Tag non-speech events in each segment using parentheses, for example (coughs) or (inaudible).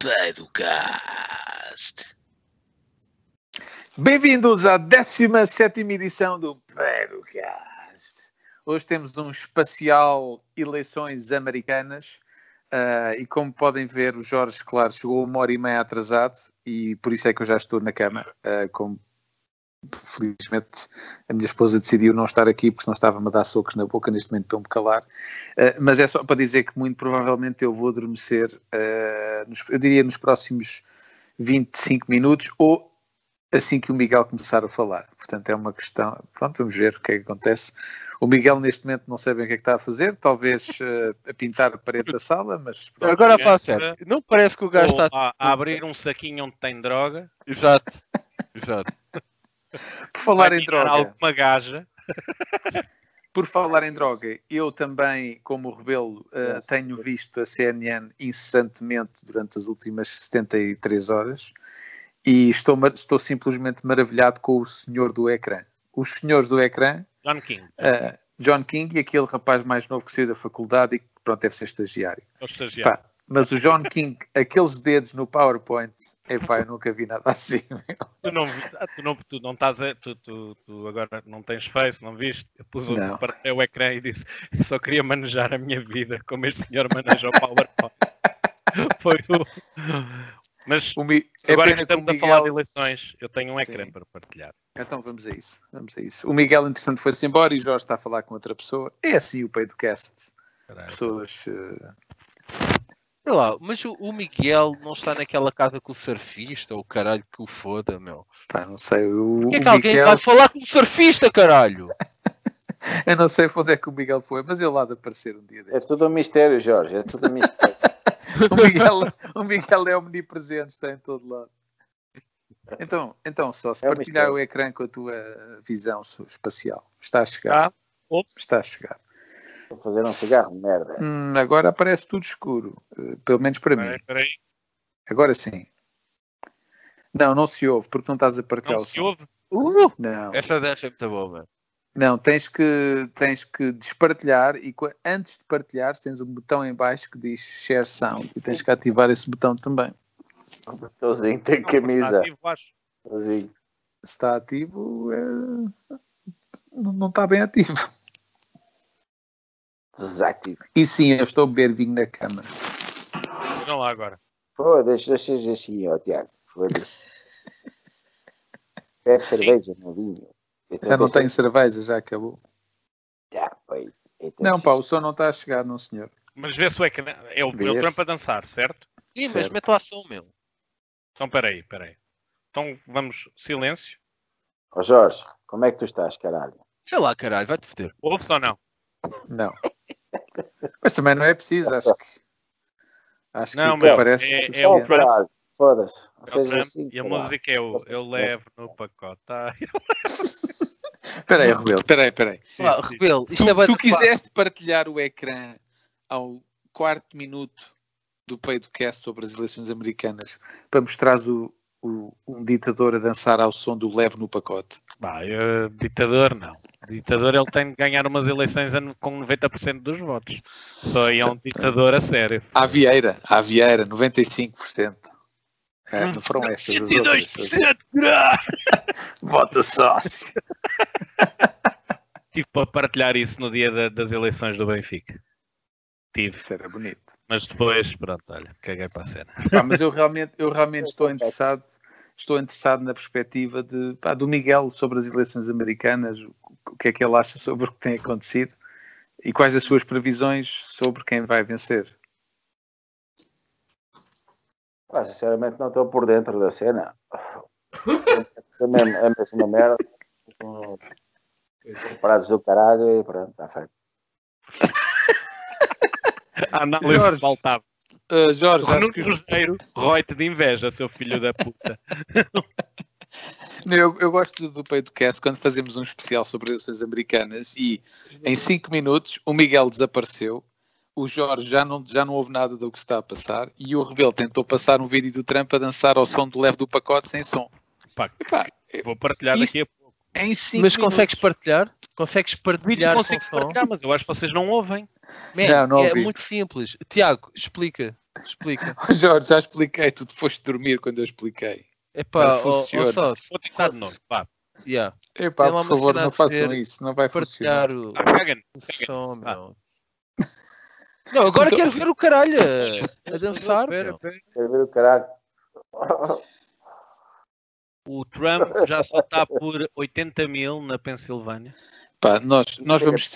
Pedocast. Bem-vindos à 17 edição do Pedocast. Hoje temos um especial eleições americanas uh, e como podem ver o Jorge, claro, chegou uma hora e meia atrasado e por isso é que eu já estou na cama, uh, como felizmente a minha esposa decidiu não estar aqui porque senão estava-me a dar socos na boca neste momento para me calar. Uh, mas é só para dizer que muito provavelmente eu vou adormecer, uh, nos, eu diria nos próximos 25 minutos ou assim que o Miguel começar a falar. Portanto, é uma questão. Pronto, vamos ver o que é que acontece. O Miguel, neste momento, não sabe bem o que é que está a fazer, talvez uh, a pintar a parede da sala, mas. Pronto. Agora fala sério. Não parece que o gajo está. A, a abrir um saquinho onde tem droga. Exato. Exato. Por falar em droga. Alguma gaja. Por falar em droga, eu também, como rebelo, uh, tenho visto a CNN incessantemente durante as últimas 73 horas e estou, estou simplesmente maravilhado com o senhor do ecrã. Os senhores do ecrã. John King. Uh, John King e aquele rapaz mais novo que saiu da faculdade e que pronto, deve ser estagiário. O estagiário. Pá, mas o John King, aqueles dedos no PowerPoint, epá, eu nunca vi nada assim. Tu não, tu não, tu não estás a, tu, tu, tu, agora não tens face, não viste? Eu pus o, o ecrã e disse: eu só queria manejar a minha vida como este senhor maneja o PowerPoint. (laughs) Foi o. Mas Mi... É agora que estamos Miguel... a falar de eleições, eu tenho um ecrã Sim. para partilhar. Então vamos a isso. Vamos a isso. O Miguel, entretanto, foi-se embora e o Jorge está a falar com outra pessoa. É assim o Peidocast. Pessoas. Uh Sei lá, mas o, Miguel não está naquela casa com o surfista, ou caralho que o foda, meu. Pá, não sei. O, Porquê é que alguém Miguel... vai falar com o surfista, caralho? (laughs) Eu não sei para onde é que o Miguel foi, mas ele lá de aparecer um dia desse. É tudo um mistério, Jorge, é tudo um mistério. (laughs) o, Miguel, o Miguel é omnipresente, está em todo lado. Então, então só se é partilhar o ecrã com a tua visão espacial. Está a chegar. Ah, está a chegar. Vou fazer um cigarro, merda. Hum, agora aparece tudo escuro. Eh, pelo menos para mim. Peraí. Agora sim. Não, não se ouve, porque não estás a partilhar não o se som. ouve? Uh! Não. Essa deixa é muito boa, Não, tens que, tens que despartilhar e antes de partilhar tens um botão em baixo que diz Share Sound e tens que ativar esse botão também. O botãozinho tem camisa. Está ativo, Se está ativo, é... não, não está bem ativo. Desativo. E sim, eu estou a beber vinho na cama. Vejam lá agora. Foda-se, deixa assim, ó, Tiago. Foda-se. Bebe (laughs) cerveja, não vinho. Já não tenho cerveja, já acabou. Já, pai. Então, não, pá, o som não está a chegar, não, senhor. Mas vê se o ecrã. É o, é o Trump a dançar, certo? Sim, certo. mas mete lá som, meu. Então, peraí, peraí. Então, vamos, silêncio. Ó Jorge, como é que tu estás, caralho? Sei lá, caralho, vai-te foder. Ouve-se ou não? Não. Mas também não é preciso, acho que. Acho não, que parece é, é o Trump. Foda-se. É assim, e a música é o Eu levo no pacote. Espera aí, Rebelo, espera aí, espera aí. Ah, Rebelo, tu, é tu quiseste partilhar o ecrã ao quarto minuto do Peidocast sobre as eleições americanas para mostrares o, o, um ditador a dançar ao som do leve no pacote? Bah, eu, ditador não. Ditador ele tem de ganhar umas eleições com 90% dos votos. Só aí é um ditador a sério. A Vieira, a Vieira, 95%. É, não foram estas as outras. (laughs) Vota sócio. (laughs) Tive para partilhar isso no dia da, das eleições do Benfica. Tive. Isso era bonito. Mas depois, pronto, olha, caguei para a cena. Pá, mas eu realmente, eu realmente estou interessado, estou interessado na perspectiva de, pá, do Miguel sobre as eleições americanas, o que é que ele acha sobre o que tem acontecido e quais as suas previsões sobre quem vai vencer. Ah, sinceramente não estou por dentro da cena. É a mesma merda. Parados do caralho e pronto, está feito. A análise Jorge, faltava. Uh, Jorge, acho que... Cruzeiro, rói-te de inveja, seu filho da puta. (laughs) Eu, eu, gosto do Peitocast quando fazemos um especial sobre eleições americanas e em 5 minutos o Miguel desapareceu, o Jorge já não, já não houve nada do que está a passar e o Rebelo tentou passar um vídeo do Trump a dançar ao som do leve do pacote sem som. Pá, Epá, vou partilhar isso, daqui a Em mas minutos. consegues partilhar? Consegues partilhar consigo partilhar, mas eu acho que vocês não ouvem. Man, não, não é ouvi. muito simples. Tiago, explica. Explica. (laughs) Jorge, já expliquei, tu foste dormir quando eu expliquei. Epá, Não. Sócio, Vou tentar de novo. Vá. yeah. Epá, por favor, não façam isso, não vai funcionar. o, Ah, caga o caga. som, Ah. meu. Não, agora quero ver o caralho a, a dançar. Quero ver o caralho. (laughs) O Trump já só está por 80 mil na Pensilvânia. Pá, nós, nós vamos.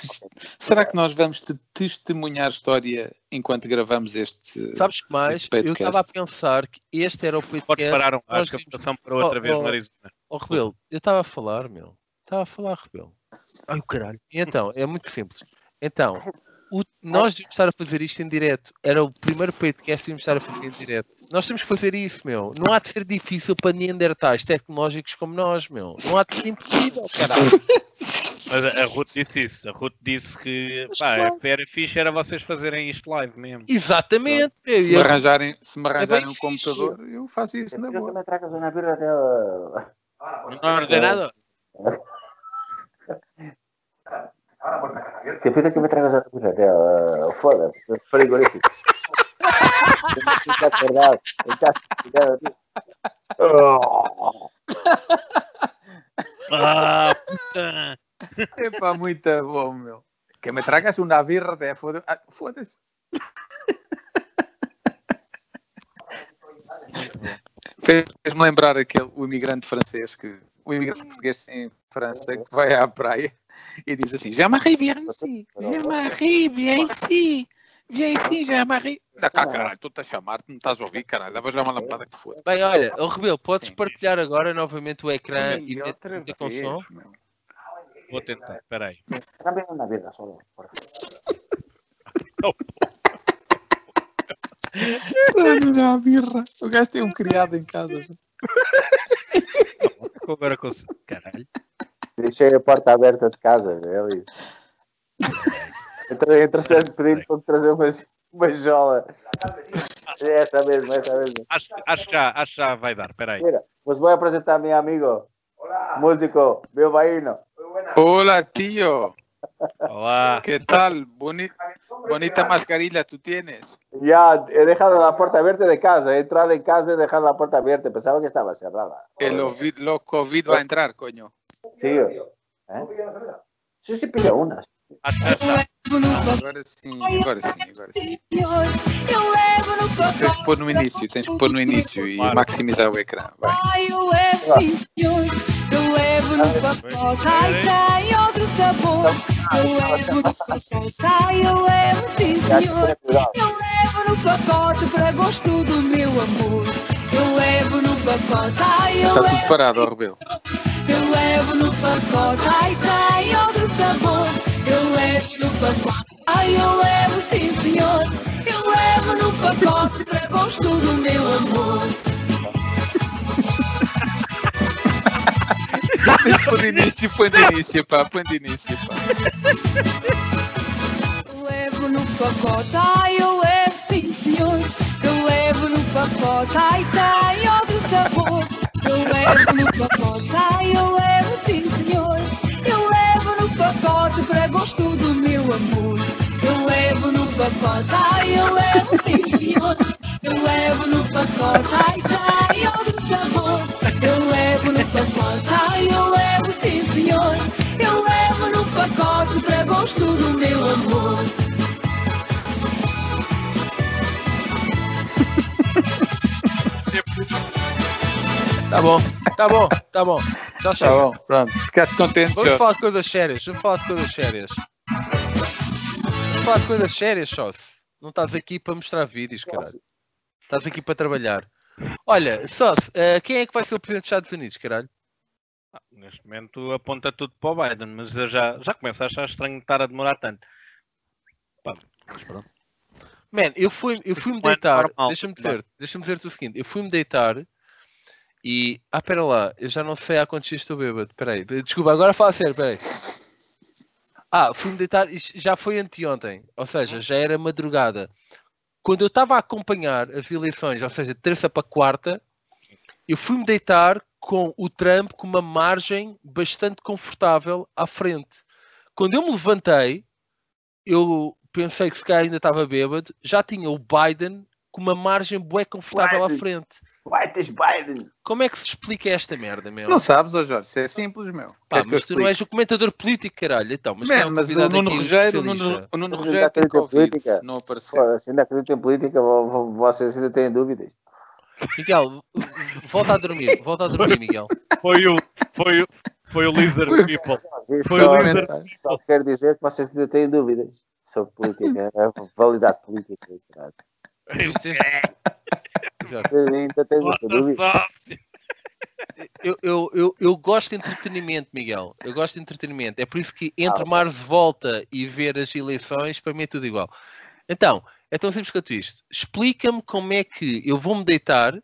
Será que nós vamos te testemunhar história enquanto gravamos este. Sabes que mais? Eu estava a pensar que este era o Pode podcast. parar um nós acho que a votação para outra Oh, vez oh. no Arizona. Oh, Rebelo, eu estava a falar, meu. Estava a falar, Rebelo. Ai, o caralho. E então, é muito simples. Então, o- nós devíamos estar a fazer isto em direto. Era o primeiro podcast que devíamos estar a fazer em direto. Nós temos que fazer isso, meu. Não há de ser difícil para neandertais tecnológicos como nós, meu. Não há de ser impossível, caralho. Mas a, Ruth disse isso. A Ruth disse que Mas pá, claro. era fixe era vocês fazerem isto live mesmo. Exatamente, meu. Se E me arranjarem, se me arranjarem bem um fixe. computador, eu faço isso na Eu boa. também tragas uma birra até. Não ordenado? (laughs) Te pido (laughs) que me traigas una birra até. Foda-se, esse frigorífico. Fica acordado. Em casa, cuidado, tío. Oh. Ah, puta! Epá, muito bom, meu. Que me tragas uma birra até foda ah, Foda-se. Fez-me lembrar aquele, o imigrante francês que. O imigrante português em França que vai à praia e diz assim: Já m'arrive bien ici, já m'arrive bien ici, bien ici, já m'arrive. Dá cá, caralho, tu estás a chamar-te, não estás a ouvir, caralho, dava já uma lampada que foda. Bem, olha, o Rebelo, podes Sim. partilhar agora novamente o ecrã e E meter com som? meu. Vou tentar, espera aí. Dame una birra solo. por Olha a birra. O gajo tem um criado em casa. Agora com. Caralho. Deixei a porta aberta de casa, é ali. Entre- Entretanto, pedi-me para me trazer umas, uma jola. É essa mesmo, essa mesmo. Acho, acho, que já, acho que já vai dar, espera aí. Mira, os voy a presentar a mi amigo, músico, bilbaíno. Hola, tío. Olá. ¿Qué tal? Boni- bonita mascarilla tú tienes. Ya he dejado la puerta abierta de casa, he entrado en casa y he dejado la puerta abierta. Pensaba que estaba cerrada. El COVID, lo COVID va a entrar, coño. Tío. ¿Eh? Sí, sí, pilla unas. Agora sim, agora sim, agora sim. Tens que pacote. pôr no início, tens que pôr no início e maximizar o ecrã. Vai. Ai, sabor. Eu levo no pacote. Ai, eu levo, sim, senhor. Eu levo no pacote para gosto do meu amor. Eu levo no pacote. Ai, eu Está tudo levo. parado, ó Rebelo. Eu levo no pacote. Ai, tem outro sabor. Eu levo no pacote. Ai, eu levo, sim, senhor. Eu levo no pacote para gosto do meu amor. De início, pá, início, pá. Levo no pacote, ai eu levo sim senhor. Eu levo no pacote, ai tem outro sabor. Eu levo no pacote, ai eu levo sim senhor. Eu levo no pacote para gosto do meu amor. Eu levo no pacote, ai eu levo sim senhor. Eu levo no pacote, ai tem outro sabor. Sim senhor. Eu levo no pacote para gosto do meu amor. Tá bom, tá bom, tá bom. Já Tá chega. bom, pronto. Ficaste contente, Vamos falar de coisas sérias, vamos falar de coisas sérias. Vamos falar de coisas sérias, sócio. Não estás aqui para mostrar vídeos, caralho. Estás aqui para trabalhar. Olha, sócio, eh, quem é que vai ser o presidente dos Estados Unidos, caralho? Neste momento aponta tudo para o Biden, mas eu já, já começo a achar estranho estar a demorar tanto. Pá, mas pronto. Man, eu fui, eu fui-me Não é deitar. Deixa-me dizer, deixa-me dizer-te o seguinte: eu fui-me deitar e. Ah, pera lá, eu já não sei há quantos dias estou bêbado. Peraí, desculpa, agora fala a sério, peraí. Ah, fui-me deitar, já foi anteontem, ou seja, já era madrugada. Quando eu estava a acompanhar as eleições, ou seja, terça para quarta, eu fui-me deitar com o Trump com uma margem bastante confortável à frente. Quando eu me levantei, eu pensei que se calhar ainda estava bêbado, já tinha o Biden com uma margem bué confortável à Biden. frente. White Biden. Como é que se explica esta merda, meu? Não sabes, ó Jorge, isso é simples, meu. Pá, Queres mas tu não és o comentador político, caralho. Então, mas, Man, é mas o Nuno Rogério, o? Nuno, o Nuno Mas Rogério ainda tem acredita Covid, política? não apareceu. Pô, se ainda acredito em política, vo- vo- vocês ainda têm dúvidas. Miguel, volta a dormir. Volta a dormir, Miguel. Foi o, foi o, foi o Lizard People. Foi só, o Lizard só quer dizer que vocês ainda têm dúvidas sobre política, a validade política. é-. Ainda tens essa dúvida. Eu, eu, eu, eu gosto de entretenimento, Miguel. Eu gosto de entretenimento. É por isso que entre Mar de Volta e ver as eleições, para mim é tudo igual. Então, é tão simples quanto isto. Explica-me como é que eu vou-me deitar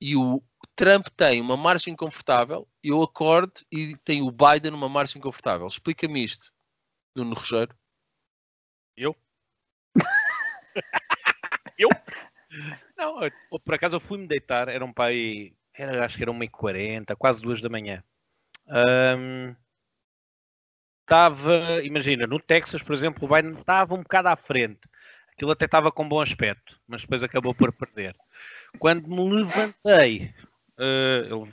e o Trump tem uma margem confortável, eu acordo e tem o Biden uma margem confortável. Explica-me isto, Nuno Rogério. (laughs) Não, eu- por acaso eu fui-me deitar, era um pai, era, acho que era 1h40, quase 2 da manhã. Ahm, Estava, imagina, no Texas, por exemplo, o Biden estava um bocado à frente. Aquilo até estava com bom aspecto, mas depois acabou por perder. Quando me levantei, eh, eu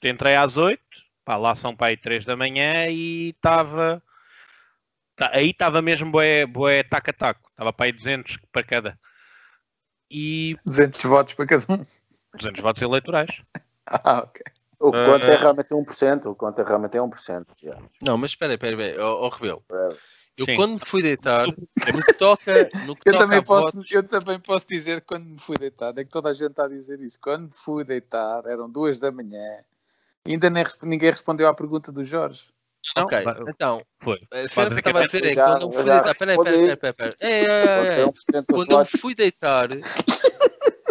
entrei às 8, pá, lá são para aí 3 da manhã e estava. tá- aí estava mesmo boé, boé taco-a-taco. Estava para aí 200 para cada. E 200 votos para cada um. 200 votos eleitorais. (laughs) Ah, ok. O que conta é Ah. realmente 1%. O que conta é realmente é 1%. Já. Não, mas espera, espera, espera. Ó, ó, Rebelo. Eu Sim. quando me fui deitar, no que toca, no que Eu toca também, posso, eu também posso dizer que quando me fui deitar, é que toda a gente está a dizer isso. Quando me fui deitar, eram duas da manhã, ainda nem ninguém respondeu à pergunta do Jorge. Não, Ok, vai- então, Foi. a cena que eu estava a Basicamente, dizer é quando me fui já deitar. Peraí, peraí, peraí, peraí. peraí. É, é, é, é. 1% dos Quando eu me fui deitar,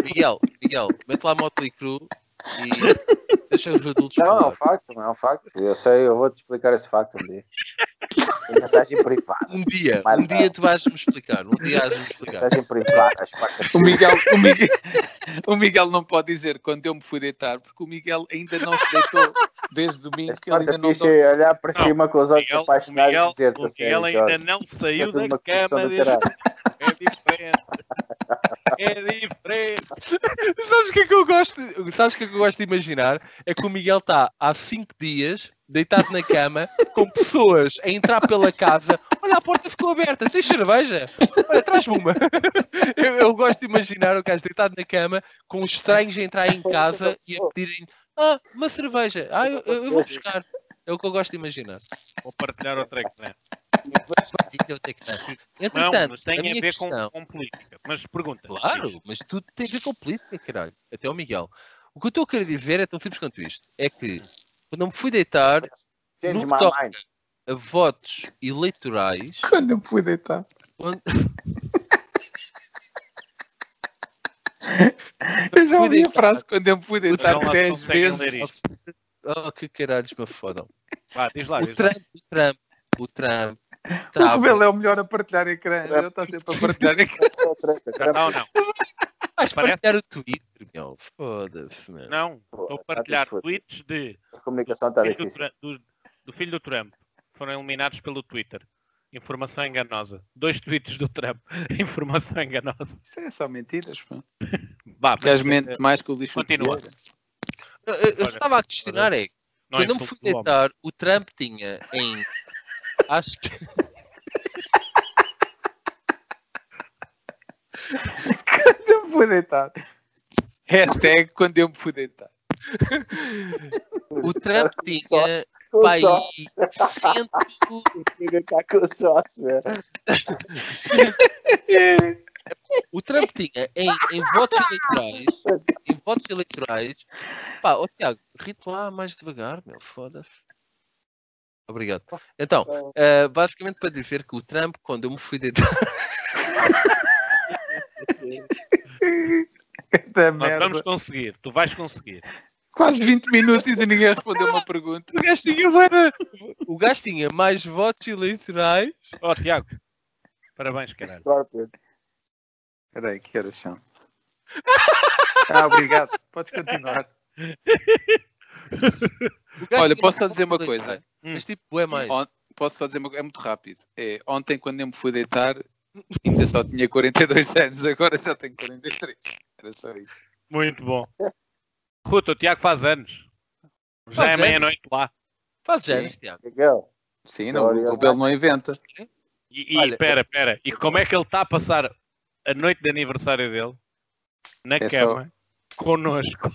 Miguel, Miguel, mete lá a Motley Crue e deixa os adultos Não, é um facto, não é um facto. Eu sei, eu vou-te explicar esse facto um dia. Tem mensagem privada. Um dia, Mais um dia tu vais-me explicar. Um dia has-me explicar. Mensagem privada. as facas. O Miguel, o, Miguel, o Miguel não pode dizer quando eu me fui deitar, porque o Miguel ainda não se deitou desde domingo, ele ainda não é olhar para Não, cima com os olhos Miguel, o apaixonados e Miguel, dizer-te o a sério, Miguel ainda Jorge. não é saiu da cama. É diferente. É diferente. Sabes o que é que eu gosto? Sabes o que é que eu gosto de imaginar? É que o Miguel está há 5 dias deitado na cama com pessoas a entrar pela casa. Olha, a porta ficou aberta. Tens cerveja? Olha, traz-me uma. Eu, eu gosto de imaginar o gajo deitado na cama com os estranhos a entrar em casa e a pedirem ah, uma cerveja. Ah, eu, eu- eu vou buscar. É o que eu gosto de imaginar. Vou partilhar outra ecrã. Dar. Não, Entretanto, mas tem a a, ver questão... com, com política. Mas pergunta. Claro, mas tudo tem a ver com política, caralho. Até o Miguel. O que eu estou a querer dizer é tão simples quanto isto. É que quando eu me fui deitar Change No que toca- mind. a votos eleitorais, Quando eu me fui deitar. quando- (laughs) Eu já ouvi a frase quando eu me fui deitar Não, lá 10 conseguem ler vezes. Oh, que caralhos me fodam. Vá, diz lá. O Diz lá. Trump, o Trump, o Trump. O Trava. Rebelo é o melhor a partilhar ecrã. Ele está sempre a partilhar ecrã. Não, não. Vais parece- partilhar o Twitter, meu. Foda-se, meu. Não. Estou a está partilhar tweets de, A comunicação está difícil. Do- do filho do Trump. Foram eliminados pelo Twitter. Informação enganosa. Dois tweets do Trump. (laughs) Informação enganosa. Isso é só mentiras. pô. O eh, mente mais que o lixo. continua. Eu- eu- eu estava a questionar, é. não Quando eu me fui o deitar, o Trump tinha em. Acho que. Quando eu me fui deitar. Hashtag quando eu me fui deitar. O Trump tinha. Com Pai, sócio. cento. (laughs) (laughs) O Trump tinha em, em votos eleitorais, em votos eleitorais, pá, ó Tiago, rito lá mais devagar, meu, foda-se. Obrigado. Então, eh, basicamente para dizer que o Trump, quando eu me fui deitar, (laughs) Nós merda. vamos conseguir. Tu vais conseguir. Quase 20 minutos e ainda ninguém respondeu uma pergunta. o gajo tinha, o gajo tinha mais votos eleitorais. Ó, Tiago. Parabéns, caralho. Espera aí, que horas são? (laughs) Ah, obrigado. Podes continuar. Olha, posso só dizer uma coisa? Eleitorais. Mas tipo, é mais. On- Posso só dizer uma coisa? É muito rápido. É, ontem, quando eu me fui deitar, Ainda só tinha 42 anos, agora já tenho 43. Era só isso. Muito bom. Ruto, o Tiago faz anos. Já Faz é meia-noite lá. Faz Sim. anos, Tiago. Miguel, Sim, não, o Rebelo não inventa. E, e Olha, espera, espera. E como é que ele está a passar a noite de aniversário dele na É só- cama connosco?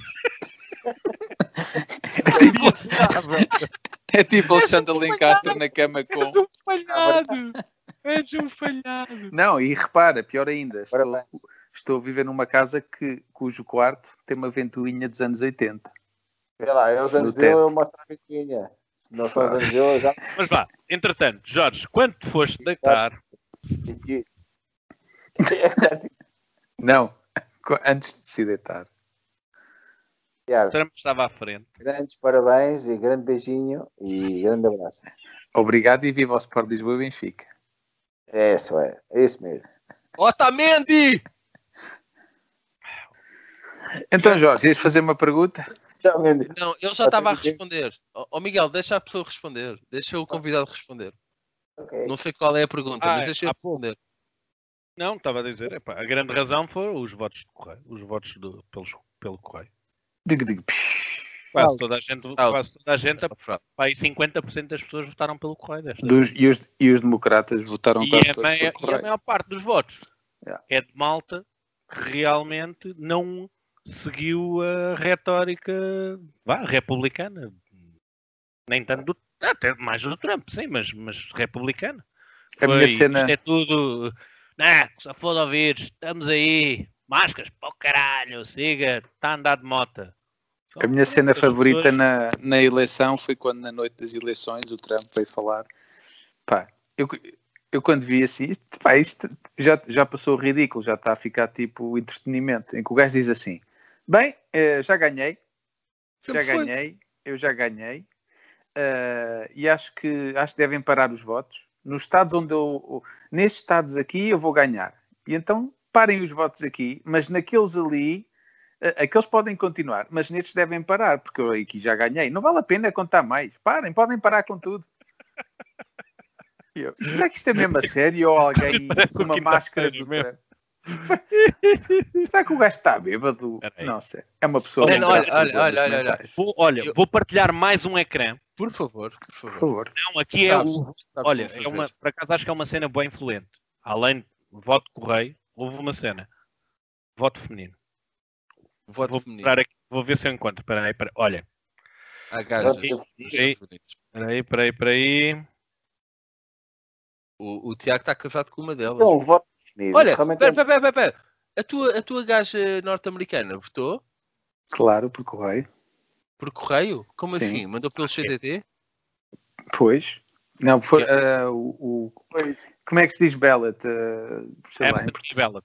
(laughs) (laughs) É tipo, Alexandre Lencastre na cama com. És um falhado! És um falhado! Não, e repara, pior ainda, estou, estou a viver numa casa que, cujo quarto tem uma ventoinha dos anos 80. Vê lá, é os anos No dele, eu mostro a ventinha. Se não são os anos dele, eu já (laughs) Mas vá, entretanto, Jorge, quando te foste deitar. (laughs) Não, (laughs) antes de se deitar. O Tiago, Trump estava à frente. grandes parabéns e grande beijinho e grande abraço. Obrigado e viva o Sport Lisboa e Benfica. É isso, é. É isso mesmo. Otamendi! Então, Jorge, ias fazer uma pergunta? Não, ele já estava a responder. Ó ó, Miguel, deixa a pessoa responder. Deixa o convidado responder. Ok. Não sei qual é a pergunta, Ah, mas deixa ele responder. Não, estava a dizer, epá, a grande razão foram os votos de correio, os votos do, pelos, pelo correio. Digo, digo. Quase toda a gente, quase toda a gente, aí 50% das pessoas votaram pelo correio desta. Dos, e, os, e os democratas votaram E quase a, todos meia- por e a maior parte dos votos Yeah. é de malta que realmente não seguiu a retórica vá, republicana. Nem tanto do, até mais do Trump, sim, mas, mas republicana. A minha Foi, cena- Isto é tudo. Não, só foda vírus, estamos aí, máscaras, para o caralho, siga, está a andar de moto. A minha cena favorita na, na eleição foi quando, na noite das eleições, o Trump veio falar. Pá, eu, eu quando vi assim, isto, pá, isto já, já passou o ridículo, já está a ficar tipo entretenimento, em que o gajo diz assim: Bem, eh, já ganhei, já ganhei, eu já ganhei, eh, e acho que, acho que devem parar os votos. Nos estados onde eu, nestes estados aqui, eu vou ganhar. E então parem os votos aqui, mas naqueles ali, eh, aqueles podem continuar, mas nestes devem parar, porque eu aqui já ganhei. Não vale a pena contar mais. Parem, podem parar com tudo. (laughs) Eu, será que isto é mesmo a sério ou alguém (laughs) Parece com um uma máscara do quinta-feira Trump? Será que o gajo está bêbado? Não sei. É uma pessoa Olha, olha, olha, olha, olha. Vou, olha, Eu- vou partilhar mais um ecrã. Por favor, por favor. Não, aqui é o. Olha, é uma, por acaso acho que é uma cena bem influente. Além de voto correio, houve uma cena. Voto feminino. Voto vou, feminino. mostrar aqui, vou ver se eu encontro. Espera aí, espera- olha. Voto Ei. Espera aí, espera aí, espera aí. O, o Tiago está casado com uma delas. Então, voto definido. Olha, é um- pera, pera, pera. A tua, a tua gaja norte-americana votou Claro, por correio. por correio? Como Sim. assim? Mandou pelo CTT? Pois. Não, foi ah, o, o- Pois. Como é que se diz ballot? Ah, sei lá, em ballot.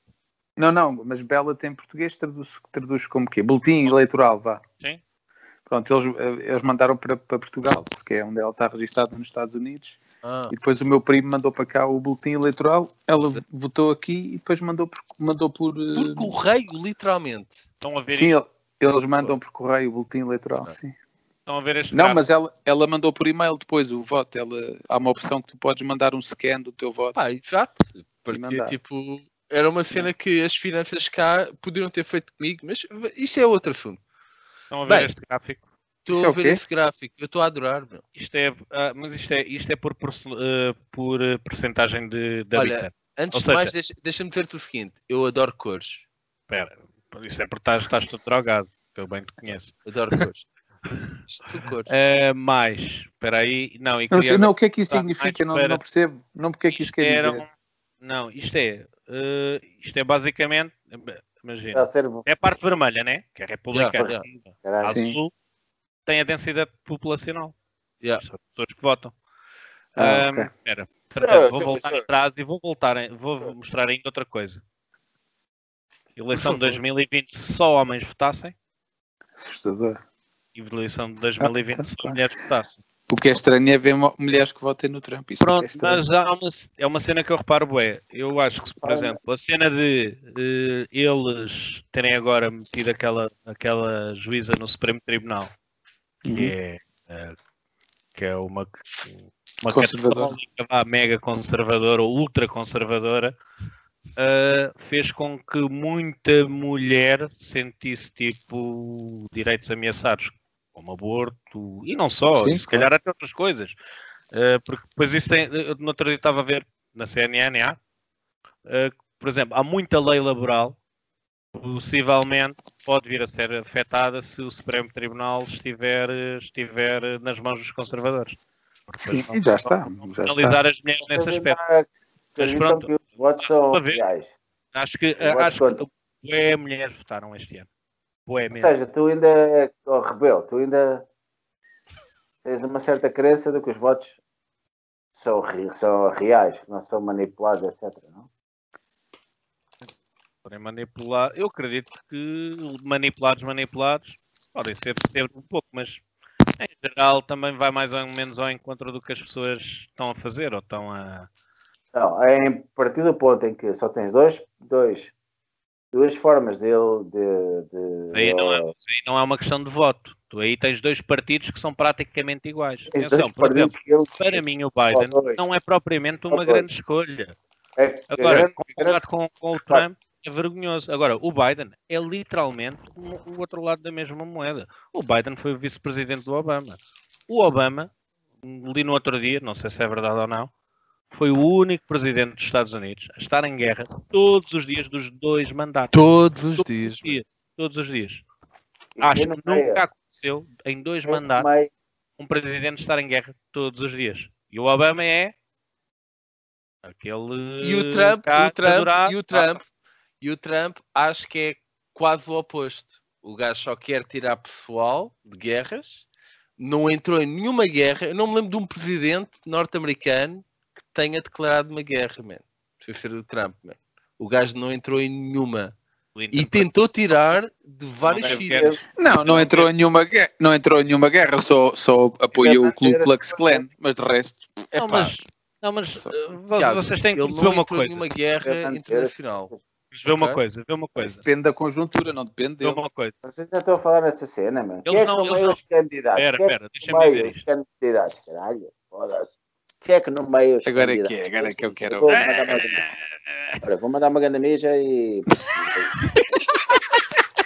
Não, não, mas ballot em português traduz, traduz como quê? Boletim eleitoral, vá. Sim. Pronto, eles, eh, eles mandaram para, para Portugal, porque é onde ela está registada nos Estados Unidos. Ah, E depois o meu primo mandou para cá o boletim eleitoral. Ela votou aqui e depois mandou por. Mandou por eh, por correio, literalmente. Estão a ver, sim, eles mandam por correio o boletim eleitoral, Ok. sim. Estão a ver este Não, mas ela, ela mandou por e-mail depois o voto. Ela, há uma opção que tu podes mandar um scan do teu voto. Pá, exato. Parecia tipo. Era uma cena que as finanças cá poderiam ter feito comigo, mas isto é outro assunto. Estão a ver Bem. este gráfico? Estou é a ver esse gráfico, eu estou a adorar, meu. Isto é, ah, mas isto é, isto é por, eh, por eh, percentagem de, de Olha. Antes Ou de mais, deixa- deixa-me dizer-te o seguinte: eu adoro cores. Espera, isso é porque estás, estás todo drogado, que eu bem te conheço. Adoro cores. Isto cores. Eh, mais, espera aí, não, e Não, sei, não, o que é que isso Ah, significa? Não, não percebo. Não, porque é que isso quer dizer? um- Não, isto é, eh, isto é basicamente, imagina, Está a ser é a parte vermelha, né? Que é republicana. Yeah, azul tem a densidade populacional. Yeah. São as pessoas que votam. Ah, Ahm, ok. espera, Ah, portanto, vou voltar atrás e vou voltar, vou mostrar ainda outra coisa. Eleição de favor. 2020 se só homens votassem Assustador. E eleição de 2020 Ah, se tá, claro. mulheres votassem. O que é estranho é ver mulheres que votem no Trump. Isso é que é Pronto, estranho. mas há uma, é uma cena que eu reparo, bué. Eu acho que, por exemplo, a cena de eh, eles terem agora metido aquela, aquela juíza no Supremo Tribunal, que Uhum. é, eh, que é uma que, uma Conservadora. católica vá, mega conservadora ou ultra conservadora, uh, fez com que muita mulher sentisse tipo direitos ameaçados, como aborto e não só, Sim, e se calhar até outras coisas. Uh, porque depois isso tem, eu no outro dia estava a ver na CNN, há, uh, por exemplo, há muita lei laboral possivelmente pode vir a ser afetada se o Supremo Tribunal estiver, estiver nas mãos dos conservadores. Sim, e já está. Já está. penalizar as mulheres nesse aspecto. Mas pronto, os votos são reais. Acho que, acho que bué mulheres votaram este ano. Bué Ou seja, tu ainda, oh, rebelo, tu ainda tens uma certa crença de que os votos são, são reais, que não são manipulados, etc. Não? Podem manipular. Eu acredito que manipulados, manipulados, podem ser, ser um pouco, mas em geral também vai mais ou menos ao encontro do que as pessoas estão a fazer ou estão a. Não, é em partir do ponto em que só tens dois, dois, duas formas dele de. de Aí não, é, aí não é uma questão de voto. Tu aí tens dois partidos que são praticamente iguais. Atenção, por exemplo, para mim o Biden não é propriamente uma grande escolha. é, Agora, grande- comparado com, com o Trump, é vergonhoso. Agora, o Biden é literalmente o outro lado da mesma moeda. O Biden foi o vice-presidente do Obama. O Obama, li no outro dia, não sei se é verdade ou não, foi o único presidente dos Estados Unidos a estar em guerra todos os dias dos dois mandatos. Todos os Todos dias. dias. Todos os dias. e Acho que nunca aconteceu em dois e no mandatos meio- um presidente estar em guerra todos os dias. E o Obama é aquele E o Trump, o Trump, e o Trump, e o Trump acho que é quase o oposto. O gajo só quer tirar pessoal de guerras, não entrou em nenhuma guerra. Eu não me lembro de um presidente norte-americano que tenha declarado uma guerra, man. Foi ser o Trump, man. O gajo não entrou em nenhuma. E tentou tirar de vários sítios. Não, não entrou em nenhuma guerra, não entrou em nenhuma guerra, só, só apoiou o Ku Klux Klan, mas de resto, Não, Epá, mas, não, mas Só- Tiago, vocês têm que ele perceber não uma entrou em coisa. nenhuma guerra internacional. Ver uma ok? coisa, ver uma coisa. depende da conjuntura, não depende Ver dele. uma coisa. Vocês já estão a falar nessa cena, mano. Quem Eles é que não- meio não- os candidatos? Quem é que espera, no deixa-me meio dizer os isto. candidatos, caralho? Foda-se. Quem é que no meio os Agora é que candidatos? é, agora é que eu quero Vou mandar uma grande- Olha, vou mandar uma grande mija e.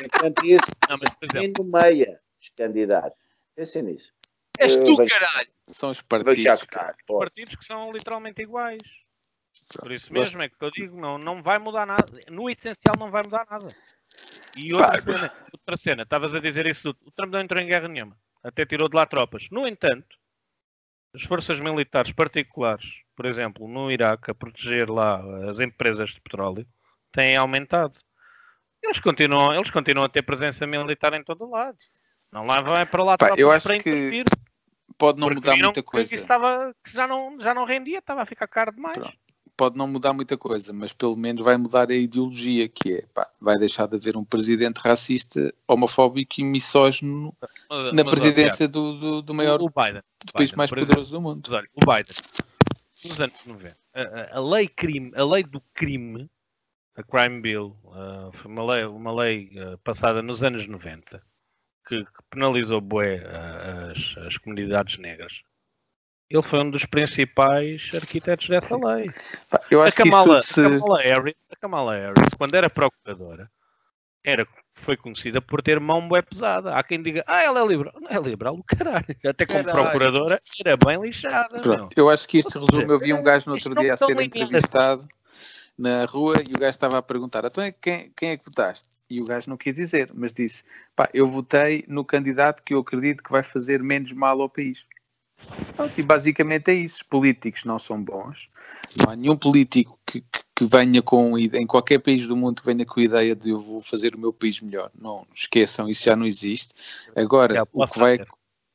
Enquanto isso, Não, mas, quem nomeia os candidatos? Pensem nisso. És tu, vejo- caralho! São os partidos. foda. partidos que são literalmente iguais. Por isso mesmo é que eu digo, não, não vai mudar nada. No essencial não vai mudar nada. E outra cena, outra cena, estavas a dizer isso tudo. O Trump não entrou em guerra nenhuma. Até tirou de lá tropas. No entanto, as forças militares particulares, por exemplo, no Iraque, a proteger lá as empresas de petróleo, têm aumentado. Eles continuam, eles continuam a ter presença militar em todo o lado. Não lá vai para lá Pá, eu acho para que intervir. Pode não mudar muita que coisa. isso estava, que já, não, já não rendia, estava a ficar caro demais. Pronto. Pode não mudar muita coisa, mas pelo menos vai mudar a ideologia, que é, pá, vai deixar de haver um presidente racista, homofóbico e misógino Mas- na mas, presidência do, do, do Tiago, maior o Biden, do país Biden, mais por exemplo. poderoso do mundo. Olha, o Biden, nos anos 90, a, a- lei, crime, a lei do crime, a Crime Bill, ah, foi uma lei, uma lei ah, passada nos anos 90 que, que penalizou bué ah, as, as comunidades negras. Ele foi um dos principais arquitetos dessa lei. Pá, Eu A acho que Kamala, isto se... a Kamala Harris, a Kamala Harris, quando era procuradora, era, foi conhecida por ter mão bué pesada. Há quem diga, ah, ela é liberal. Não é liberal, o caralho. (laughs) Até como Caralho. procuradora era bem lixada. eu acho que isto resume. Eu vi um gajo no outro dia a ser entrevistado na rua e o gajo estava a perguntar: então é quem, quem é que votaste? E o gajo não quis dizer, mas disse: pá, eu votei no candidato que eu acredito que vai fazer menos mal ao país. E basicamente é isso. Os políticos não são bons. Não há nenhum político que, que, que venha com, em qualquer país do mundo, que venha com a ideia de eu vou fazer o meu país melhor. Não esqueçam, isso já não existe. Agora, É, o que vai